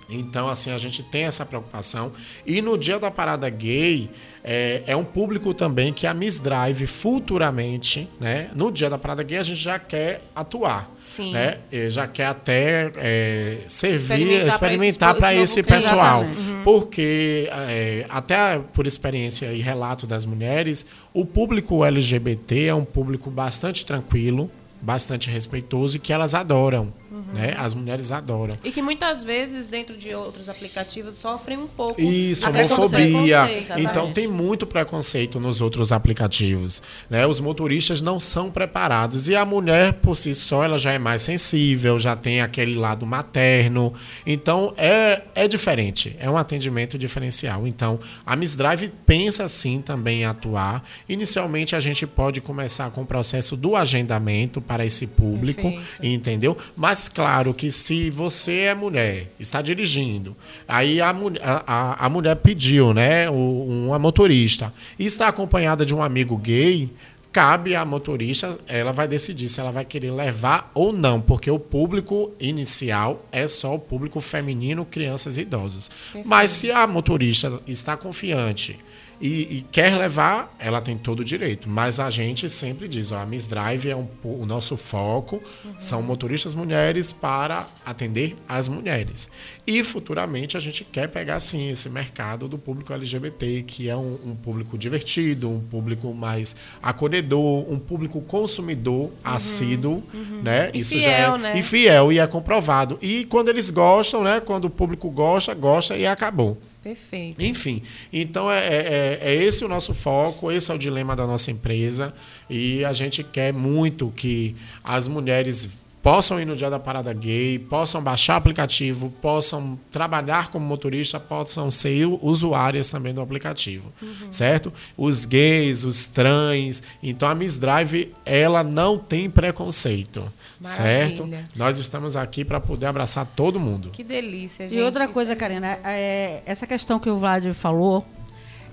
então, assim, a gente tem essa preocupação. E no dia da parada gay, é, é um público também que a Miss Drive futuramente, né? No dia da parada gay, a gente já quer atuar. Sim. Né? E Já quer até é, servir, Experimentar para esse esse, pessoal. Exatamente. Porque, é, até por experiência e relato das mulheres, o público LGBT é um público bastante tranquilo, bastante respeitoso e que elas adoram. Né? As mulheres adoram. E que muitas vezes, dentro de outros aplicativos, sofrem um pouco. Isso, homofobia. preconceito, Então tem muito preconceito nos outros aplicativos. Né? Os motoristas não são preparados. E a mulher, por si só, ela já é mais sensível, já tem aquele lado materno. Então é, é diferente. É um atendimento diferencial. Então, a Miss Drive pensa sim também em atuar. Inicialmente, a gente pode começar com o processo do agendamento para esse público. Perfeito. Entendeu? Mas claro que se você é mulher, está dirigindo, aí a, mulher- a, a- mulher pediu, né, uma motorista, e está acompanhada de um amigo gay, cabe à motorista, ela vai decidir se ela vai querer levar ou não, porque o público inicial é só o público feminino, crianças e idosos. Mas se a motorista está confiante e, e quer levar, ela tem todo o direito. Mas a gente sempre diz, ó, a Miss Drive é um o nosso foco, são motoristas mulheres para atender as mulheres. E futuramente a gente quer pegar sim esse mercado do público LGBT, que é um, um público divertido, um público mais acolhedor, um público consumidor assíduo, né? E já fiel, é, né? E fiel e é comprovado. E quando eles gostam, né? Quando o público gosta, gosta e acabou. Perfeito. Enfim, então é, é- é esse o nosso foco, esse é o dilema da nossa empresa e a gente quer muito que as mulheres possam ir no dia da parada gay, possam baixar o aplicativo, possam trabalhar como motorista, possam ser usuárias também do aplicativo, certo? Os gays, os trans, então a Miss Drive ela não tem preconceito, certo? Maravilha. Nós estamos aqui para poder abraçar todo mundo. Que delícia, gente. E outra coisa, Karina, é, essa questão que o Vlad falou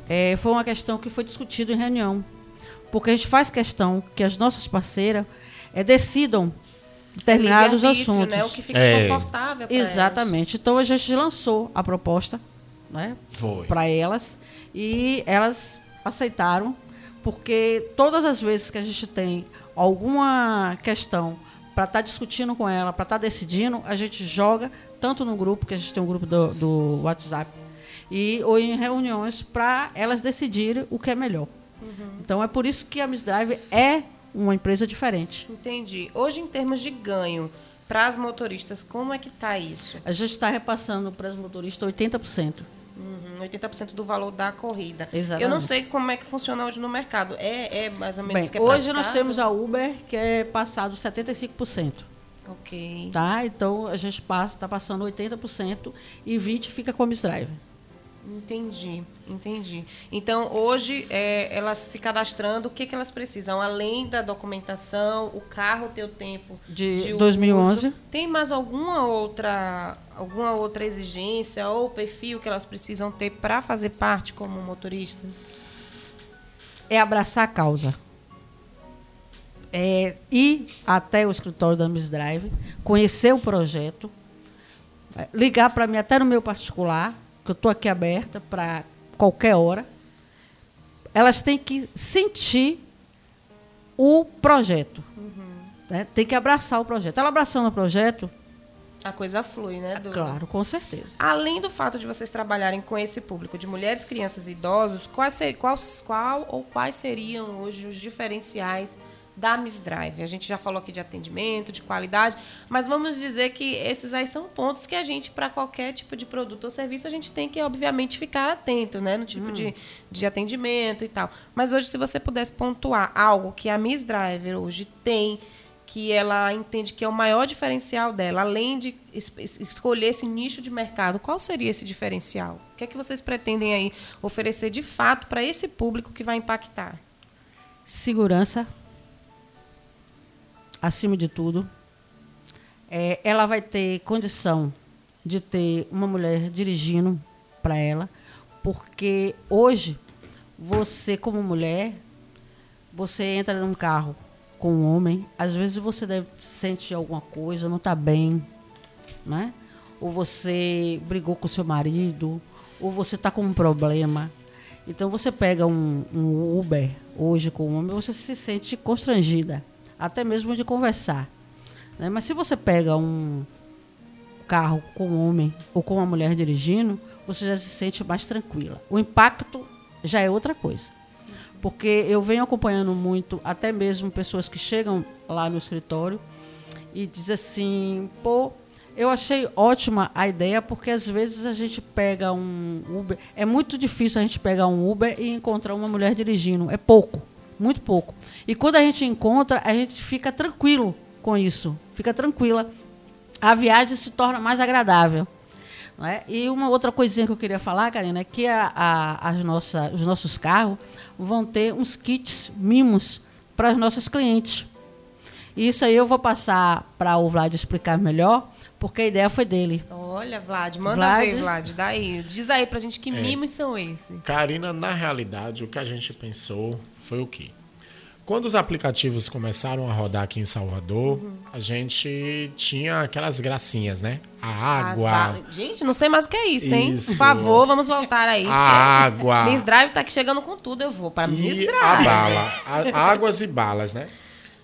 é, foi uma questão que foi discutida em reunião. Porque a gente faz questão que as nossas parceiras é, decidam determinados assuntos. Né? O que fica É. confortável pra Exatamente. Então a gente lançou a proposta né, para elas e elas aceitaram, porque todas as vezes que a gente tem alguma questão para estar discutindo com ela, para estar decidindo, a gente joga tanto no grupo, que a gente tem um grupo do, do WhatsApp, e, ou em reuniões para elas decidirem o que é melhor. Então é por isso que a Miss Drive é uma empresa diferente. Entendi. Hoje, em termos de ganho para as motoristas, como é que tá isso? A gente está repassando para as motoristas 80%. Uhum, 80% do valor da corrida. Exatamente. Eu não sei como é que funciona hoje no mercado. É, é mais ou menos Bem, isso que é hoje nós temos a Uber, que é passado 75%. Ok. Tá? Então a gente passa, está passando 80% e 20% fica com a Miss Drive. Entendi, entendi. Então, hoje, é, elas se cadastrando, o que, que elas precisam? Além da documentação, o carro ter o tempo De uso. 2011. Tem mais alguma outra, alguma outra exigência ou perfil que elas precisam ter para fazer parte como motoristas? É abraçar a causa. é, ir até o escritório da Miss Drive, conhecer o projeto, é, ligar para mim até no meu particular, que eu estou aqui aberta para qualquer hora. Elas têm que sentir o projeto. Uhum. Né? Tem que abraçar o projeto. Ela abraçando o projeto, a coisa flui, né? Do... Claro, com certeza. Além do fato de vocês trabalharem com esse público de mulheres, crianças e idosos, quais, ser, quais, qual ou quais seriam hoje os diferenciais da Miss Drive? A gente já falou aqui de atendimento, de qualidade, mas vamos dizer que esses aí são pontos que a gente, para qualquer tipo de produto ou serviço, a gente tem que, obviamente, ficar atento, né? No tipo hum. de, de atendimento e tal. Mas hoje, se você pudesse pontuar algo que a Miss Driver hoje tem que ela entende que é o maior diferencial dela, além de es escolher esse nicho de mercado, qual seria esse diferencial? O que é que vocês pretendem aí oferecer de fato para esse público que vai impactar? Segurança, acima de tudo. É, ela vai ter condição de ter uma mulher dirigindo para ela, porque hoje você como mulher, você entra num carro com um homem, às vezes você deve sentir alguma coisa, não está bem, né? Ou você brigou com seu marido, ou você está com um problema. Então você pega um, um Uber hoje com um homem, você se sente constrangida, até mesmo de conversar. Né? Mas se você pega um carro com um homem ou com uma mulher dirigindo, você já se sente mais tranquila. O impacto já é outra coisa porque eu venho acompanhando muito, até mesmo pessoas que chegam lá no escritório e dizem assim, pô, eu achei ótima a ideia, porque às vezes a gente pega um Uber, é muito difícil a gente pegar um Uber e encontrar uma mulher dirigindo, é pouco, muito pouco. E quando a gente encontra, a gente fica tranquilo com isso, fica tranquila. A viagem se torna mais agradável. É? E uma outra coisinha que eu queria falar, Karina, é que a, a, as nossa, os nossos carros vão ter uns kits mimos para as nossas clientes. E isso aí eu vou passar para o Vlad explicar melhor, porque a ideia foi dele. Olha, Vlad, manda Vlad. ver, Vlad, daí. Diz aí para a gente que é. mimos são esses. Karina, na realidade, o que a gente pensou foi o quê? Quando os aplicativos começaram a rodar aqui em Salvador, uhum. a gente tinha aquelas gracinhas, né? A água. Gente, não sei mais o que é isso, hein? Isso. Por favor, vamos voltar aí. A água. Miss Drive tá aqui chegando com tudo, eu vou para Miss Drive. A bala. A, águas e balas, né?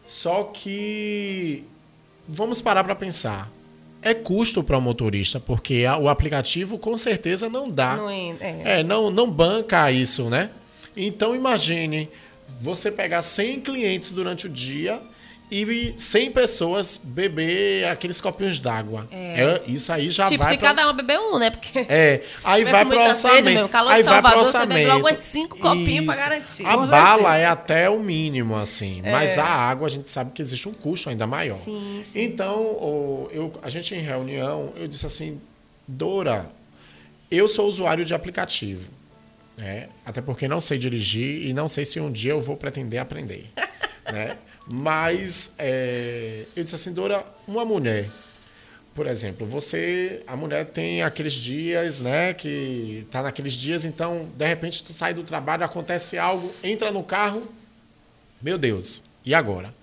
Só que vamos parar para pensar. É custo para o motorista, porque o aplicativo com certeza não dá. Não, é, é. é, não, não banca isso, né? Então imagine você pegar 100 clientes durante o dia e 100 pessoas beber aqueles copinhos d'água. É. é. isso aí já tipo, vai. Tipo, se pra... cada um beber um, né? Porque. É. Aí vai pro orçamento. Sede, meu, calor aí de Salvador, vai pro orçamento. Você bebe logo uns 5 copinhos para garantir. A bala é até o mínimo, assim. É. Mas a água, a gente sabe que existe um custo ainda maior. Sim, sim. Então, eu, a gente em reunião, eu disse assim, Dora, eu sou usuário de aplicativo. Né? Até porque não sei dirigir e não sei se um dia eu vou pretender aprender. né? Mas é, eu disse assim, Dora, uma mulher, por exemplo, você, a mulher tem aqueles dias, né, que está naqueles dias, então de repente tu sai do trabalho, acontece algo, entra no carro, meu Deus, e agora?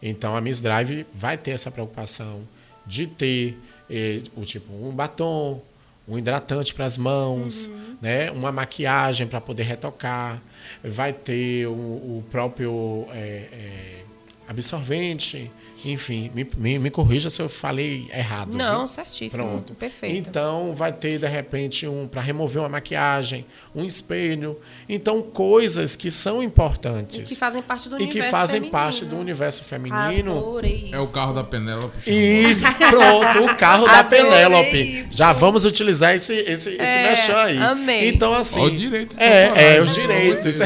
Então a Miss Drive vai ter essa preocupação de ter eh, o tipo um batom, um hidratante para as mãos, uhum. Né? uma maquiagem para poder retocar, vai ter o, o próprio é, é, absorvente, enfim, me, me, me, corrija se eu falei errado. Não, viu? certíssimo. Pronto. Perfeito. Então, vai ter, de repente, um para remover uma maquiagem, um espelho. Então, coisas que são importantes. E que fazem parte do e universo que fazem feminino. parte do universo feminino. Adorei é o carro da Penélope. Isso, pronto, o carro da Penélope. Já vamos utilizar esse, esse, é, esse aí. Amei. Então, assim. Olha o direito é, é, os direitos.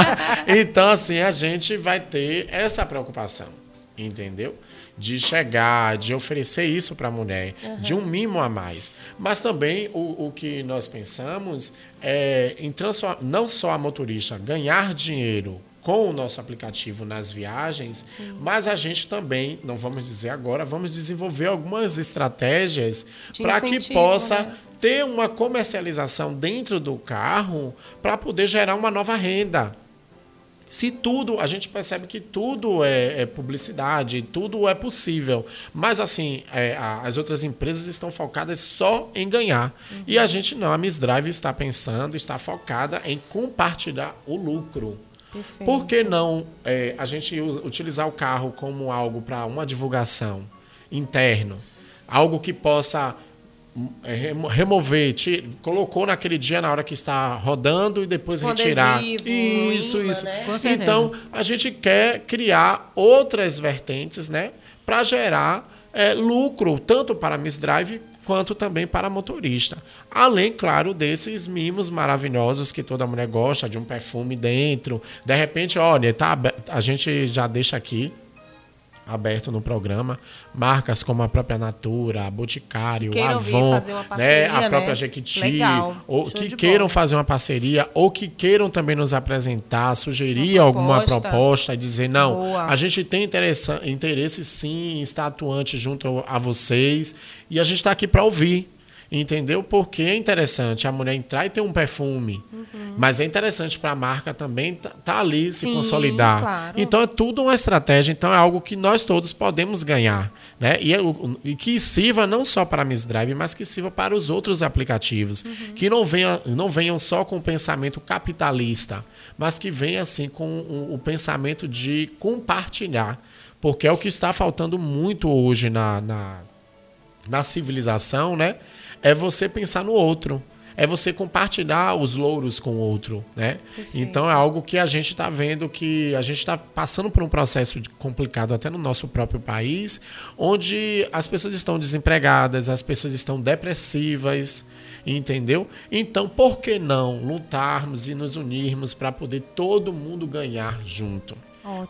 então, assim, a gente vai ter essa preocupação entendeu? De chegar, de oferecer isso para a mulher, uhum. de um mimo a mais. Mas também o, o que nós pensamos é em transformar, não só a motorista ganhar dinheiro com o nosso aplicativo nas viagens, Sim. mas a gente também, não vamos dizer agora, vamos desenvolver algumas estratégias para que possa né? ter uma comercialização dentro do carro para poder gerar uma nova renda Se tudo, a gente percebe que tudo é, é publicidade, tudo é possível. Mas, assim, é, a, as outras empresas estão focadas só em ganhar. Uhum. E a gente não. A Miss Drive está pensando, está focada em compartilhar o lucro. Perfeito. Por que não é, a gente usa, utilizar o carro como algo para uma divulgação interno? Algo que possa remover, tira, colocou naquele dia na hora que está rodando e depois Com retirar. Adesivo, isso, isso. Né? Então, a gente quer criar outras vertentes, né? Para gerar é, lucro, tanto para a Miss Drive quanto também para motorista. Além, claro, desses mimos maravilhosos que toda mulher gosta, de um perfume dentro. De repente, olha, tá, a gente já deixa aqui aberto no programa, marcas como a própria Natura, a Boticário, a Avon, né, a própria né? Jequiti, Legal. ou Show que queiram bola. fazer uma parceria ou que queiram também nos apresentar, sugerir alguma proposta e dizer não, Boa. a gente tem interesse, interesse sim em estar atuante junto a vocês e a gente está aqui para ouvir. Entendeu? Porque é interessante a mulher entrar e ter um perfume. Uhum. Mas é interessante para a marca também estar tá, tá ali, se Sim, consolidar. Claro. Então é tudo uma estratégia. Então é algo que nós todos podemos ganhar. Né? E, é e que sirva não só para a Miss Drive, mas que sirva para os outros aplicativos. Uhum. Que não venham, não venham só com o pensamento capitalista, mas que venham assim com o, o pensamento de compartilhar. Porque é o que está faltando muito hoje na, na, na civilização, né? É você pensar no outro. É você compartilhar os louros com o outro, né? Então é algo que a gente está vendo que a gente está passando por um processo complicado até no nosso próprio país, onde as pessoas estão desempregadas, as pessoas estão depressivas, entendeu? Então, por que não lutarmos e nos unirmos para poder todo mundo ganhar junto?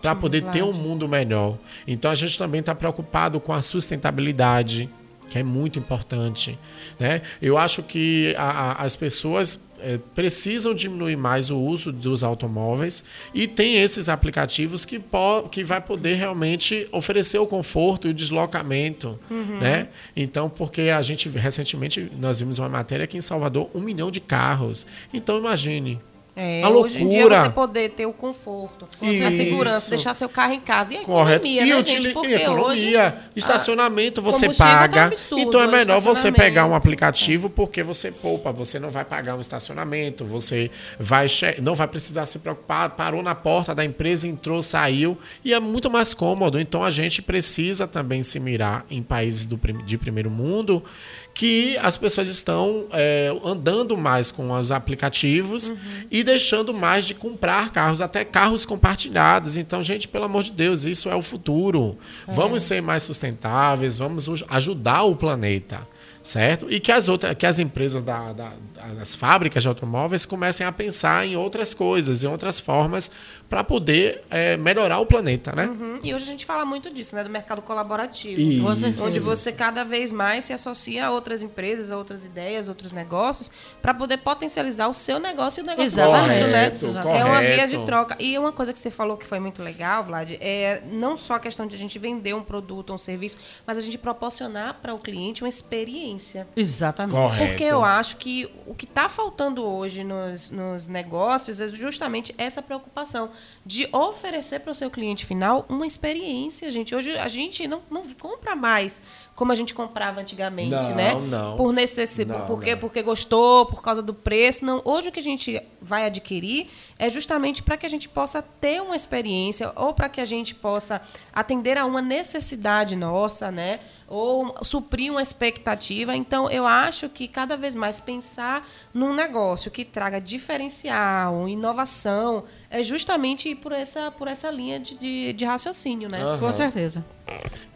Para poder claro. ter um mundo melhor. Então, a gente também está preocupado com a sustentabilidade, que é muito importante. Né? Eu acho que a, a, as pessoas é, precisam diminuir mais o uso dos automóveis e tem esses aplicativos que, po que vai poder realmente oferecer o conforto e o deslocamento. Uhum. Né? Então, porque a gente recentemente nós vimos uma matéria aqui em Salvador, um milhão de carros. Então imagine é, a loucura. Hoje em dia você poder ter o conforto, Isso. a segurança, deixar seu carro em casa. E a Correto. economia, e né, gente? Porque economia, hoje, estacionamento você paga. Tá absurdo, então é melhor você pegar um aplicativo porque você poupa, você não vai pagar um estacionamento, você vai não vai precisar se preocupar, parou na porta da empresa, entrou, saiu e é muito mais cômodo. Então a gente precisa também se mirar em países do, de primeiro mundo que as pessoas estão é, andando mais com os aplicativos uhum. e deixando mais de comprar carros, até carros compartilhados. Então, gente, pelo amor de Deus, isso é o futuro. É. Vamos ser mais sustentáveis, vamos ajudar o planeta certo? E que as outras, que as empresas da, da, das fábricas de automóveis comecem a pensar em outras coisas, em outras formas para poder é, melhorar o planeta, né? Uhum. E hoje a gente fala muito disso, né? Do mercado colaborativo. Isso. Onde você cada vez mais se associa a outras empresas, a outras ideias, outros negócios, para poder potencializar o seu negócio e o negócio do outro, né? Correto. É uma via de troca. E uma coisa que você falou que foi muito legal, Vlad, é não só a questão de a gente vender um produto ou um serviço, mas a gente proporcionar para o cliente uma experiência. Exatamente. Correto. Porque eu acho que o que está faltando hoje nos, nos negócios é justamente essa preocupação de oferecer para o seu cliente final uma experiência, gente. Hoje a gente não, não compra mais como a gente comprava antigamente, não, né? Não, Por necessidade, porque não. porque gostou, por causa do preço, não. Hoje o que a gente vai adquirir é justamente para que a gente possa ter uma experiência ou para que a gente possa atender a uma necessidade nossa, né? Ou suprir uma expectativa. Então, eu acho que cada vez mais pensar num negócio que traga diferencial, inovação, é justamente ir por essa, por essa linha de, de, de raciocínio, né? Uhum. Com certeza.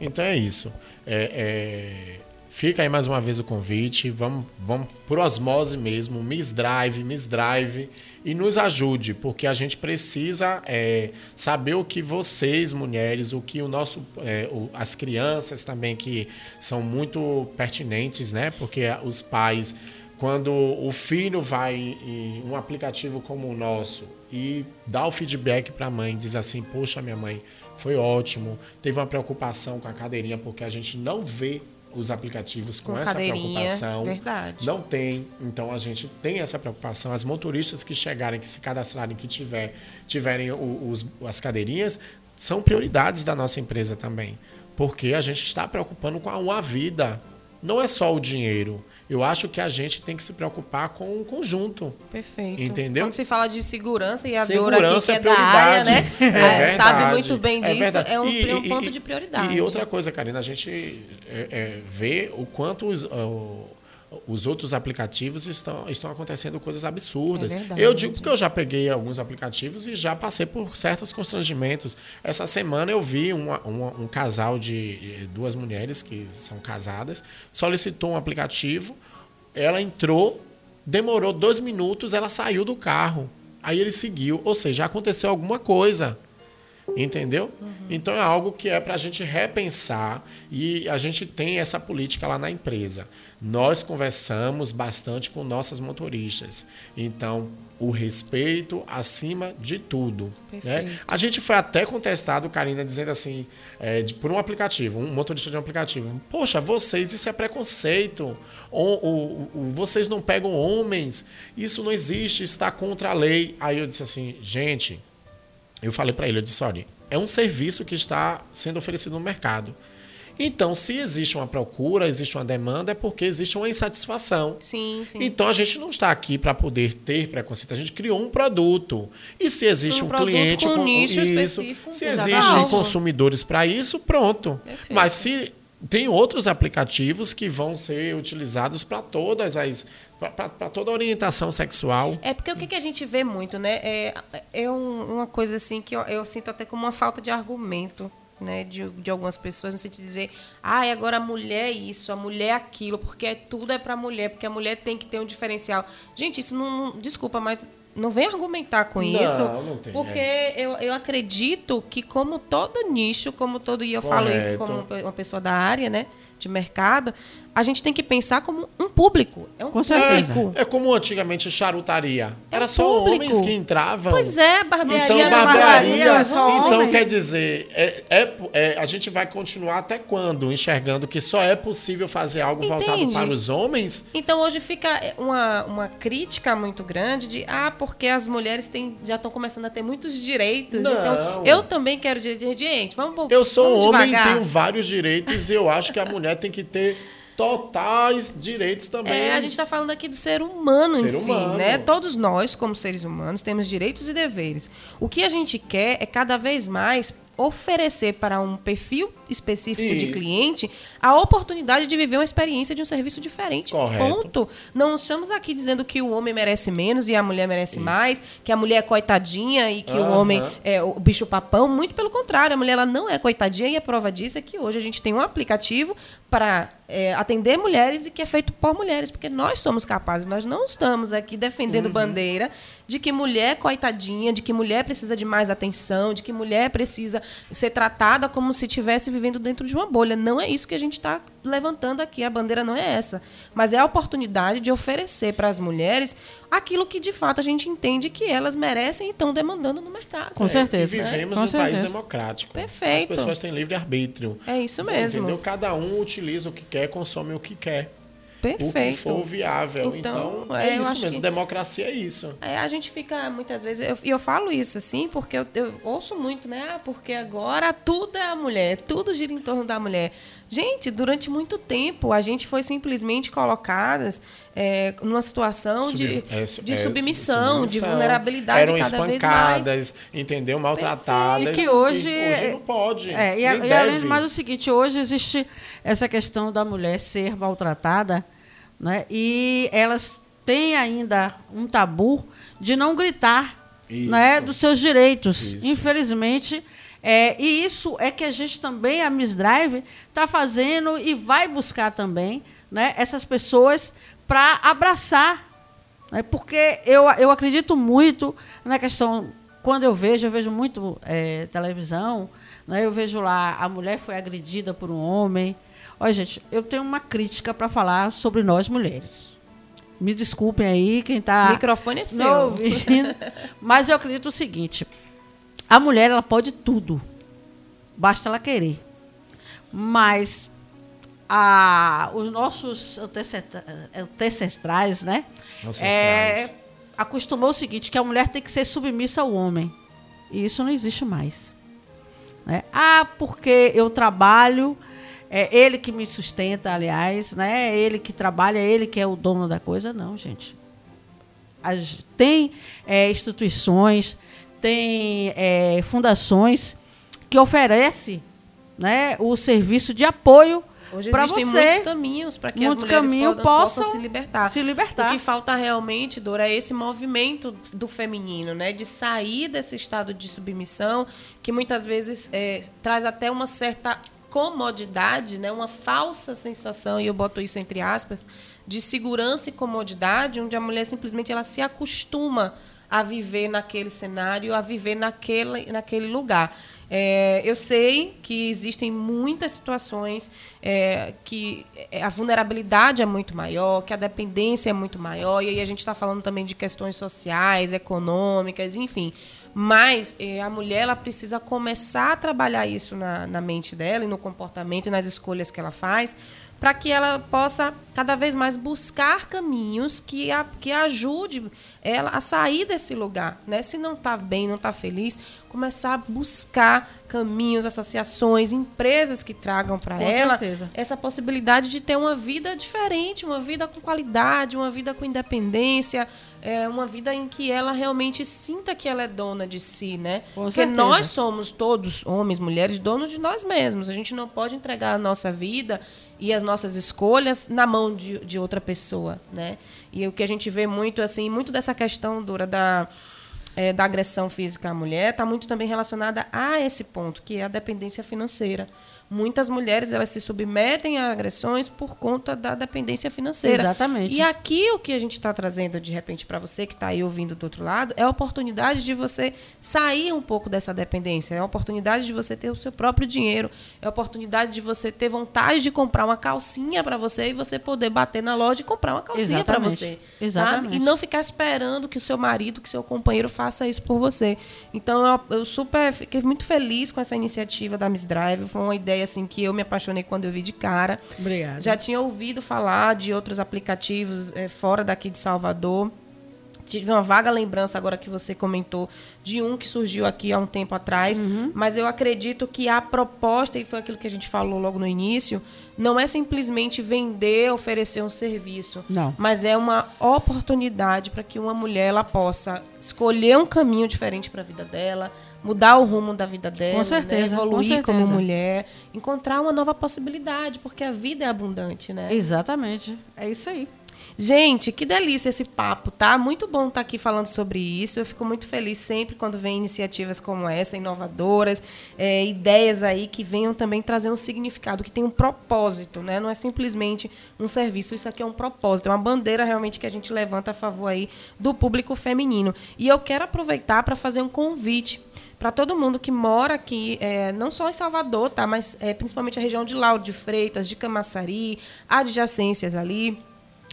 Então é isso. É, é, fica aí mais uma vez o convite. Vamos, vamos por osmose mesmo. Miss Drive, Miss Drive. E nos ajude, porque a gente precisa é, saber o que vocês, mulheres, o que o nosso, é, o, as crianças também, que são muito pertinentes, né? Porque os pais, quando o filho vai em um aplicativo como o nosso e dá o feedback para a mãe, diz assim: Poxa, minha mãe, foi ótimo. Teve uma preocupação com a cadeirinha, porque a gente não vê os aplicativos com, Com essa preocupação. verdade. Não tem. Então a gente tem essa preocupação. As motoristas que chegarem, que se cadastrarem, que tiver, tiverem os, as cadeirinhas, são prioridades da nossa empresa também. Porque a gente está preocupando com a, uma vida. Não é só o dinheiro. Eu acho que a gente tem que se preocupar com o conjunto. Perfeito. Entendeu? Quando se fala de segurança, e a aqui, Segurança que é é da área, né? prioridade. É, É sabe muito bem É disso. verdade. É, um, E- é um e- ponto e- de prioridade. E outra coisa, Karina, a gente é, é, vê o quanto os, os outros aplicativos estão, estão acontecendo coisas absurdas. É verdade. eu digo porque eu já peguei alguns aplicativos e já passei por certos constrangimentos. Essa semana eu vi uma- uma- um casal de duas mulheres que são casadas, solicitou um aplicativo, ela entrou, demorou dois minutos, ela saiu do carro. Aí ele seguiu, ou seja, aconteceu alguma coisa. Entendeu? Então é algo que é para a gente repensar e a gente tem essa política lá na empresa. Nós conversamos bastante com nossas motoristas. Então, o respeito acima de tudo. Né? A gente foi até contestado, Karina, dizendo assim, é, de- por um aplicativo, um motorista de um aplicativo. Poxa, vocês, isso é preconceito. Ou, ou- ou vocês não pegam homens. Isso não existe, está contra a lei. Aí eu disse assim, gente, eu falei para ele, eu disse, olha, é um serviço que está sendo oferecido no mercado. Então, se existe uma procura, existe uma demanda, é porque existe uma insatisfação. Sim, sim. Então a gente não está aqui para poder ter preconceito, a gente criou um produto. E se existe Um um, cliente com com nicho isso, se existem consumidores para isso, pronto. Perfeito. Mas se tem outros aplicativos que vão ser utilizados para todas as para toda orientação sexual. É porque o que, que a gente vê muito, né? É, é um- uma coisa assim que eu, eu sinto até como uma falta de argumento. Né, de, de algumas pessoas, no sentido de dizer, ah, agora a mulher é isso, a mulher é aquilo, porque é- tudo é para a mulher, porque a mulher tem que ter um diferencial. Gente, isso não. não- desculpa, mas não vem argumentar com Não, isso. não tem, porque é. eu, eu acredito que, como todo nicho, como todo. E eu falo isso Correto. como uma pessoa da área, né? De mercado, a gente tem que pensar como um público. É um Com público. É como antigamente charutaria. É Era um só público. homens que entravam. Pois é, barbearia Então, barbearia, barbearia, era só então quer dizer, é, é- é- a gente vai continuar até quando enxergando que só é possível fazer algo voltado para os homens? Então hoje fica uma, uma crítica muito grande de ah, porque as mulheres têm, já estão começando a ter muitos direitos. Não. Então, eu também quero direito. Gente, vamos Eu sou vamos homem, devagar. tenho vários direitos e eu acho que a mulher tem que ter totais direitos também. É, a gente está falando aqui do ser humano em Ser si, humano. né? Todos nós, como seres humanos, temos direitos e deveres. O que a gente quer é cada vez mais oferecer para um perfil específico de Isso. cliente a oportunidade de viver uma experiência de um serviço diferente. Correto. Ponto. Não estamos aqui dizendo que o homem merece menos e a mulher merece mais, que a mulher é coitadinha e que o Aham. homem é o bicho papão. Muito pelo contrário, a mulher ela não é coitadinha e a prova disso é que hoje a gente tem um aplicativo para é, atender mulheres e que é feito por mulheres, porque nós somos capazes, nós não estamos aqui defendendo Uhum. bandeira de que mulher coitadinha, de que mulher precisa de mais atenção, de que mulher precisa ser tratada como se estivesse vivendo dentro de uma bolha. Não é isso que a gente está levantando aqui, a bandeira não é essa. Mas é a oportunidade de oferecer para as mulheres aquilo que de fato a gente entende que elas merecem e estão demandando no mercado. Com É, certeza. E vivemos Com num país certeza. democrático. Perfeito. As pessoas têm livre arbítrio. É isso mesmo. Entendeu? Cada um utiliza o que quer, consome o que quer. O que Perfeito. for viável. Então, Então, é, é, eu isso mesmo. que- Democracia é isso. É, a gente fica muitas vezes, eu- e eu, falo isso assim, porque eu, eu ouço muito, né? Ah, porque agora tudo é a mulher, tudo gira em torno da mulher. Gente, durante muito tempo a gente foi simplesmente colocadas é, numa situação de, Sub- é, de é, submissão, de submissão. vulnerabilidade Eram cada vez mais. espancadas, entendeu? Maltratadas. E que hoje. hoje não pode. É, e, a- e além do mais o seguinte, hoje existe essa questão da mulher ser maltratada, né? E elas têm ainda um tabu de não gritar Isso. né, dos seus direitos. Isso. Infelizmente. é, e isso é que a gente também, a Miss Drive, está fazendo e vai buscar também né, essas pessoas para abraçar né? Porque eu, eu acredito muito na questão, quando eu vejo, eu vejo muito eh, televisão, né? eu vejo lá, a mulher foi agredida por um homem. Olha, gente, eu tenho uma crítica para falar sobre nós mulheres. Me desculpem aí, quem está microfone é seu. não ouvindo, mas eu acredito o seguinte: a mulher ela pode tudo, basta ela querer. Mas a, os nossos ancestrais, né? É, acostumou o seguinte, que a mulher tem que ser submissa ao homem. E isso não existe mais. Né? Ah, porque eu trabalho, é ele que me sustenta, aliás, né? É ele que trabalha, é ele que é o dono da coisa. Não, gente. As, tem é, instituições, tem é, fundações que oferecem né, o serviço de apoio Hoje existem você, muitos caminhos para que as mulheres caminho podam, possam possam se libertar. se libertar. O que falta realmente, Dora, é esse movimento do feminino, né? De sair desse estado de submissão, que muitas vezes é, traz até uma certa comodidade, né? uma falsa sensação, e eu boto isso entre aspas, de segurança e comodidade, onde a mulher simplesmente ela se acostuma a viver naquele cenário, a viver naquele, naquele lugar. É, eu sei que existem muitas situações é, que a vulnerabilidade é muito maior, que a dependência é muito maior, e aí a gente está falando também de questões sociais, econômicas, enfim. Mas é, a mulher ela precisa começar a trabalhar isso na, na mente dela e no comportamento e nas escolhas que ela faz, para que ela possa cada vez mais buscar caminhos que, a, que ajude ela a sair desse lugar, né? Se não está bem, não está feliz, começar a buscar caminhos, associações, empresas que tragam para ela certeza. essa possibilidade de ter uma vida diferente, uma vida com qualidade, uma vida com independência, é, uma vida em que ela realmente sinta que ela é dona de si, né? Com Porque certeza. nós somos todos, homens, mulheres, donos de nós mesmos. A gente não pode entregar a nossa vida e as nossas escolhas na mão de, de outra pessoa, né? E o que a gente vê muito, assim, muito dessa questão, Dura, da, é, da agressão física à mulher, está muito também relacionada a esse ponto, que é a dependência financeira. Muitas mulheres elas se submetem a agressões por conta da dependência financeira. Exatamente. E aqui o que a gente está trazendo de repente para você que está aí ouvindo do outro lado é a oportunidade de você sair um pouco dessa dependência, é a oportunidade de você ter o seu próprio dinheiro, é a oportunidade de você ter vontade de comprar uma calcinha para você e você poder bater na loja e comprar uma calcinha para você. Exatamente. Sabe? E não ficar esperando que o seu marido, que o seu companheiro faça isso por você. Então eu, eu super fiquei muito feliz com essa iniciativa da Miss Drive, foi uma ideia assim que eu me apaixonei quando eu vi de cara. Obrigada. Já tinha ouvido falar de outros aplicativos eh, fora daqui de Salvador. Tive uma vaga lembrança agora que você comentou de um que surgiu aqui há um tempo atrás, Uhum. mas eu acredito que a proposta, e foi aquilo que a gente falou logo no início, não é simplesmente vender, oferecer um serviço, Não. mas é uma oportunidade para que uma mulher ela possa escolher um caminho diferente para a vida dela, mudar o rumo da vida dela, Com certeza, né? com evoluir como certeza. mulher, encontrar uma nova possibilidade, porque a vida é abundante, né? Exatamente. É isso aí. Gente, que delícia esse papo, tá? Muito bom estar aqui falando sobre isso. Eu fico muito feliz sempre quando vem iniciativas como essa, inovadoras, é, ideias aí que venham também trazer um significado, que tem um propósito, né? Não é simplesmente um serviço, isso aqui é um propósito, é uma bandeira realmente que a gente levanta a favor aí do público feminino. E eu quero aproveitar para fazer um convite para todo mundo que mora aqui, é, não só em Salvador, tá? Mas é, principalmente a região de Lauro de Freitas, de Camaçari, adjacências ali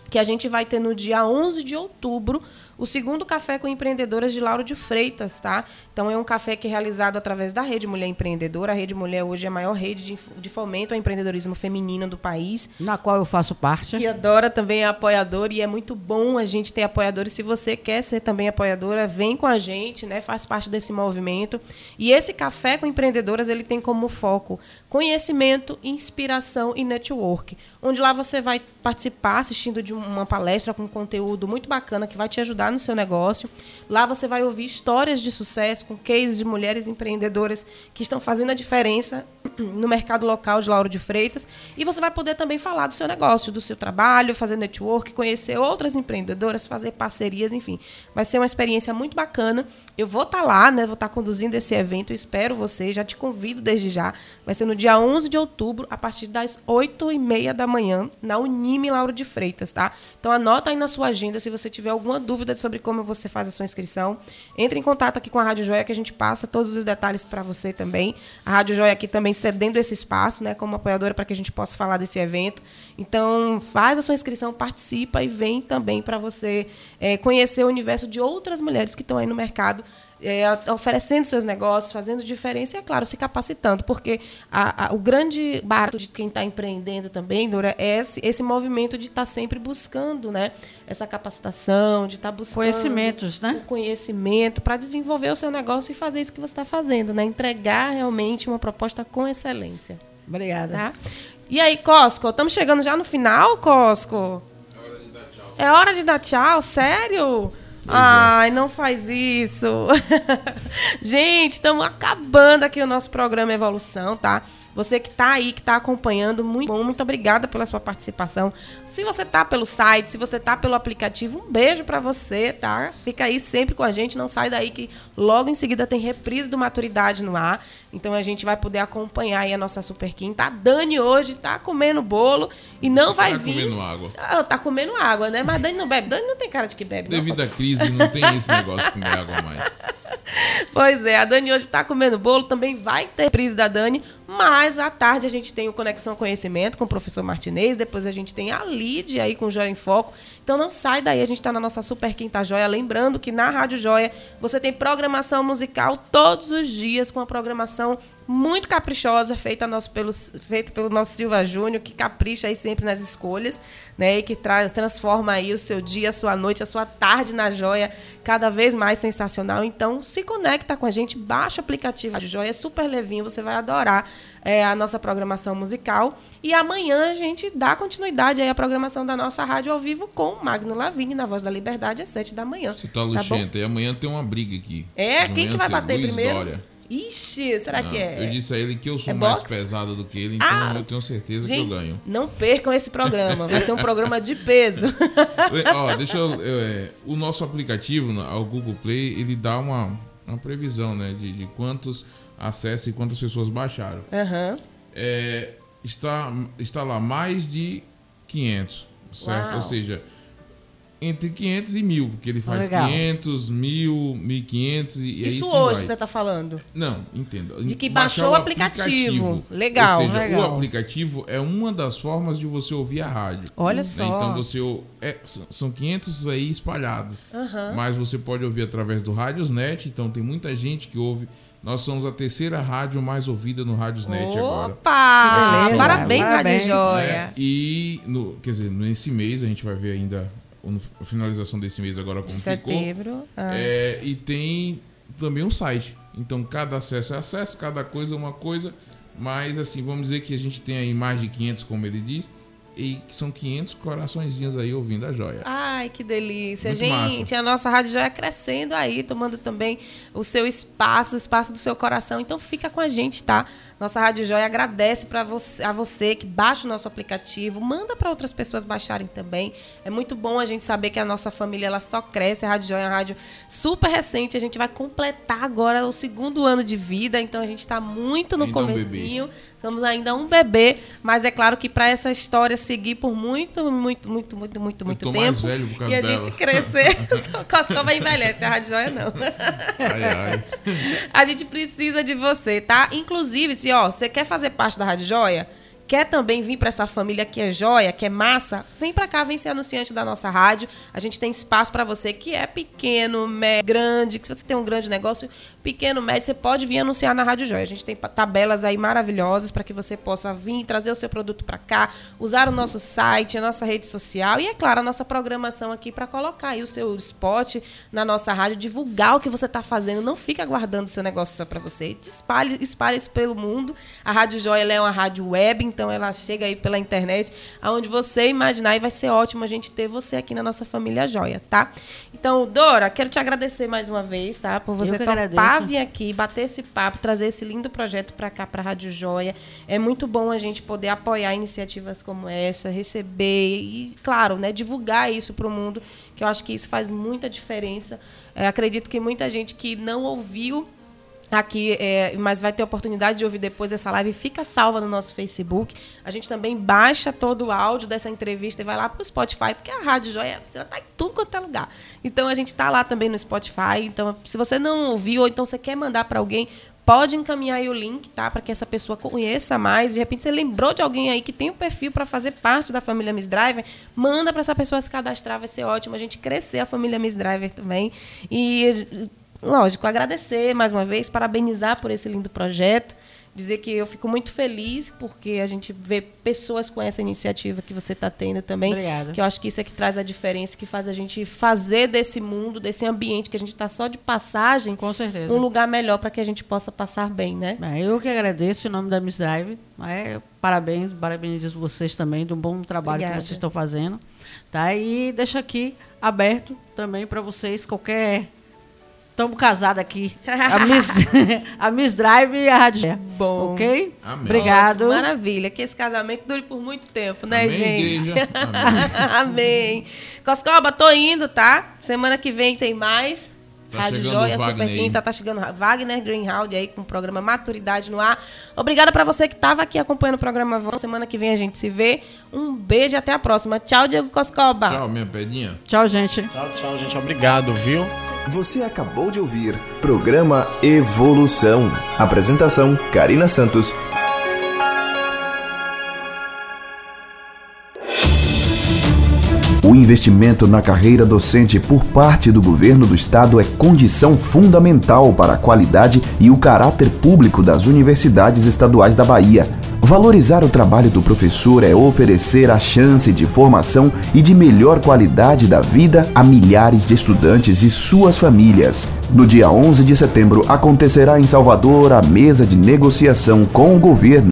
que a gente vai ter no dia 11 de outubro o segundo café com empreendedoras de Lauro de Freitas, tá? Então é um café que é realizado através da Rede Mulher Empreendedora. A Rede Mulher hoje é a maior rede de, de fomento ao empreendedorismo feminino do país. Na qual eu faço parte. Que adora também é apoiador e é muito bom a gente ter apoiadores. Se você quer ser também apoiadora, vem com a gente, né? Faz parte desse movimento. E esse café com empreendedoras, ele tem como foco conhecimento, inspiração e network. Onde lá você vai participar assistindo de uma palestra com conteúdo muito bacana que vai te ajudar no seu negócio. Lá você vai ouvir histórias de sucesso com cases de mulheres empreendedoras que estão fazendo a diferença no mercado local de Lauro de Freitas. E você vai poder também falar do seu negócio, do seu trabalho, fazer network, conhecer outras empreendedoras, fazer parcerias, enfim. Vai ser uma experiência muito bacana. Eu vou estar lá, né? Vou estar conduzindo esse evento. Espero você. Já te convido desde já. Vai ser no dia 11 de outubro, a partir das 8 e meia da manhã, na Unime Lauro de Freitas, tá? Então anota aí na sua agenda se você tiver alguma dúvida sobre como você faz a sua inscrição. Entre em contato aqui com a Rádio Joia que a gente passa todos os detalhes para você também. A Rádio Joia aqui também cedendo esse espaço, né, como apoiadora para que a gente possa falar desse evento. Então faz a sua inscrição, participa e vem também para você eh, conhecer o universo de outras mulheres que estão aí no mercado é, oferecendo seus negócios, fazendo diferença e, é claro, se capacitando, porque a, a, o grande barato de quem está empreendendo também, Dora, é esse, esse movimento de estar tá sempre buscando né, essa capacitação, de estar tá buscando conhecimentos, né? o conhecimento para desenvolver o seu negócio e fazer isso que você está fazendo, né? entregar realmente uma proposta com excelência. Obrigada. Tá? E aí, Cosco, estamos chegando já no final, Cosco? É hora de dar tchau. É hora de dar tchau? Sério? É. Ai, não faz isso. Gente, estamos acabando aqui o nosso programa Evolução, tá? Você que está aí, que está acompanhando, muito bom, muito obrigada pela sua participação. Se você está pelo site, se você está pelo aplicativo, um beijo para você, tá? Fica aí sempre com a gente, não sai daí que logo em seguida tem reprise do Maturidade no ar. Então a gente vai poder acompanhar aí a nossa Super Quinta. A Dani hoje tá comendo bolo e não vai tá vir. Tá comendo água. Ah, tá comendo água, né? Mas a Dani não bebe. Dani não tem cara de que bebe. Devido à crise, não tem esse negócio de comer água mais. Pois é, a Dani hoje está comendo bolo, também vai ter prise da Dani, mas à tarde a gente tem o Conexão Conhecimento com o professor Martinez, depois a gente tem a Lid aí com o Joia em Foco. Então não sai daí, a gente está na nossa Super Quinta Joia. Lembrando que na Rádio Joia você tem programação musical todos os dias, com a programação muito caprichosa, feita, nosso, pelo, feita pelo nosso Silva Júnior, que capricha aí sempre nas escolhas, né? E que traz, transforma aí o seu dia, a sua noite, a sua tarde na joia, cada vez mais sensacional. Então, se conecta com a gente, baixa o aplicativo de Joia, é super levinho, você vai adorar é, a nossa programação musical. E amanhã a gente dá continuidade aí à programação da nossa rádio ao vivo com Magno Lavigne, na Voz da Liberdade, às sete da manhã. Você tá luxenta. Tá e amanhã tem uma briga aqui. É? Quem que vai bater Luiz primeiro? Dória. Ixi, será não, que é? Eu disse a ele que eu sou é mais boxe? pesado do que ele, então ah, eu tenho certeza gente, que eu ganho. Não percam esse programa, vai ser um programa de peso. Ó, deixa eu, eu é, o nosso aplicativo, o Google Play, ele dá uma, uma previsão, né, de, de quantos acessos e quantas pessoas baixaram. Uhum. É, está, está lá mais de 500, certo? Uau. Ou seja, entre 500 e 1000, porque ele faz Legal. 500, 1000, 1500 e Isso aí sim hoje vai. você está falando? Não, entenda. De que Baixar baixou o aplicativo. Legal, Ou seja, legal. o aplicativo é uma das formas de você ouvir a rádio. Olha né? só. Então você é, são 500 aí espalhados. Aham. Mas você pode ouvir através do Radiosnet, então tem muita gente que ouve. Nós somos a terceira rádio mais ouvida no Radiosnet agora. Opa! Parabéns, Parabéns. Rádio Joia. né? E, no, quer dizer, nesse mês, a gente vai ver ainda a finalização desse mês agora como ficou. Setembro. Ah. É, e tem também um site. Então, cada acesso é acesso, cada coisa é uma coisa. Mas, assim, vamos dizer que a gente tem aí mais de 500, como ele diz. E que são 500 coraçõezinhos aí ouvindo a joia. Ai, que delícia. Muito Gente, massa. a nossa Rádio Joia crescendo aí, tomando também o seu espaço, o espaço do seu coração. Então fica com a gente, tá? Nossa Rádio Joia agradece para você, a você que baixa o nosso aplicativo, manda para outras pessoas baixarem também. É muito bom a gente saber que a nossa família ela só cresce. A Rádio Joia é uma rádio super recente. A gente vai completar agora o segundo ano de vida, então a gente está muito no Ainda um comecinho. Somos ainda um bebê, mas é claro que para essa história seguir por muito, muito, muito, muito, muito, muito tempo e a dela. gente crescer, só Coscova envelhece, a Rádio Joia não. Ai, ai. A gente precisa de você, tá? Inclusive, se ó, você quer fazer parte da Rádio Joia, quer também vir para essa família que é joia, que é massa, vem para cá, vem ser anunciante da nossa rádio. A gente tem espaço para você que é pequeno, médio, grande, que se você tem um grande negócio, pequeno, médio, você pode vir anunciar na Rádio Joia. A gente tem tabelas aí maravilhosas para que você possa vir trazer o seu produto para cá, usar o nosso site, a nossa rede social e, é claro, a nossa programação aqui para colocar aí o seu spot na nossa rádio, divulgar o que você está fazendo. Não fica aguardando o seu negócio só para você. Espalhe, espalhe isso pelo mundo. A Rádio Joia é uma rádio web, então ela chega aí pela internet, aonde você imaginar e vai ser ótimo a gente ter você aqui na nossa família Joia, tá? Então, Dora, quero te agradecer mais uma vez, tá? Por você topar agradeço. vir aqui, bater esse papo, trazer esse lindo projeto para cá, para a Rádio Joia. É muito bom a gente poder apoiar iniciativas como essa, receber e, claro, né, divulgar isso para o mundo, que eu acho que isso faz muita diferença. É, acredito que muita gente que não ouviu aqui, é, mas vai ter oportunidade de ouvir depois essa live, fica salva no nosso Facebook. A gente também baixa todo o áudio dessa entrevista e vai lá para o Spotify, porque a Rádio Joia você está em tudo quanto é lugar. Então a gente está lá também no Spotify. Então, se você não ouviu, ou então você quer mandar para alguém, pode encaminhar aí o link, tá? Para que essa pessoa conheça mais. De repente você lembrou de alguém aí que tem o perfil para fazer parte da família Miss Driver, manda para essa pessoa se cadastrar, vai ser ótimo a gente crescer a família Miss Driver também. E lógico, agradecer mais uma vez, parabenizar por esse lindo projeto dizer que eu fico muito feliz porque a gente vê pessoas com essa iniciativa que você está tendo também. Obrigada. Que eu acho que isso é que traz a diferença, que faz a gente fazer desse mundo, desse ambiente que a gente está só de passagem, Com certeza. um lugar melhor para que a gente possa passar bem, né? Bem, eu que agradeço em nome da Miss Drive. É, parabéns, parabenizo vocês também do bom trabalho Obrigada. que vocês estão fazendo. Tá? E deixo aqui aberto também para vocês qualquer. Estamos casados aqui. A Miss, a Miss Drive e a Rádio. Bom. Ok? Amém. Obrigado. Ótimo, maravilha. Que esse casamento dure por muito tempo, né, Amém, gente? Amém. Amém. Coscoba, tô indo, tá? Semana que vem tem mais. Tá Rádio Joia, o Super. Quinta, tá chegando Wagner Greenhaldi aí com o programa Maturidade no Ar. Obrigada pra você que tava aqui acompanhando o programa. Vamos, Semana que vem a gente se vê. Um beijo e até a próxima. Tchau, Diego Coscoba. Tchau, minha pedinha. Tchau, gente. Tchau, tchau, gente. Obrigado, viu? Você acabou de ouvir Programa Evolução. Apresentação: Karina Santos. Investimento na carreira docente por parte do governo do estado é condição fundamental para a qualidade e o caráter público das universidades estaduais da Bahia. Valorizar o trabalho do professor é oferecer a chance de formação e de melhor qualidade da vida a milhares de estudantes e suas famílias. No dia 11 de setembro acontecerá em Salvador a mesa de negociação com o governo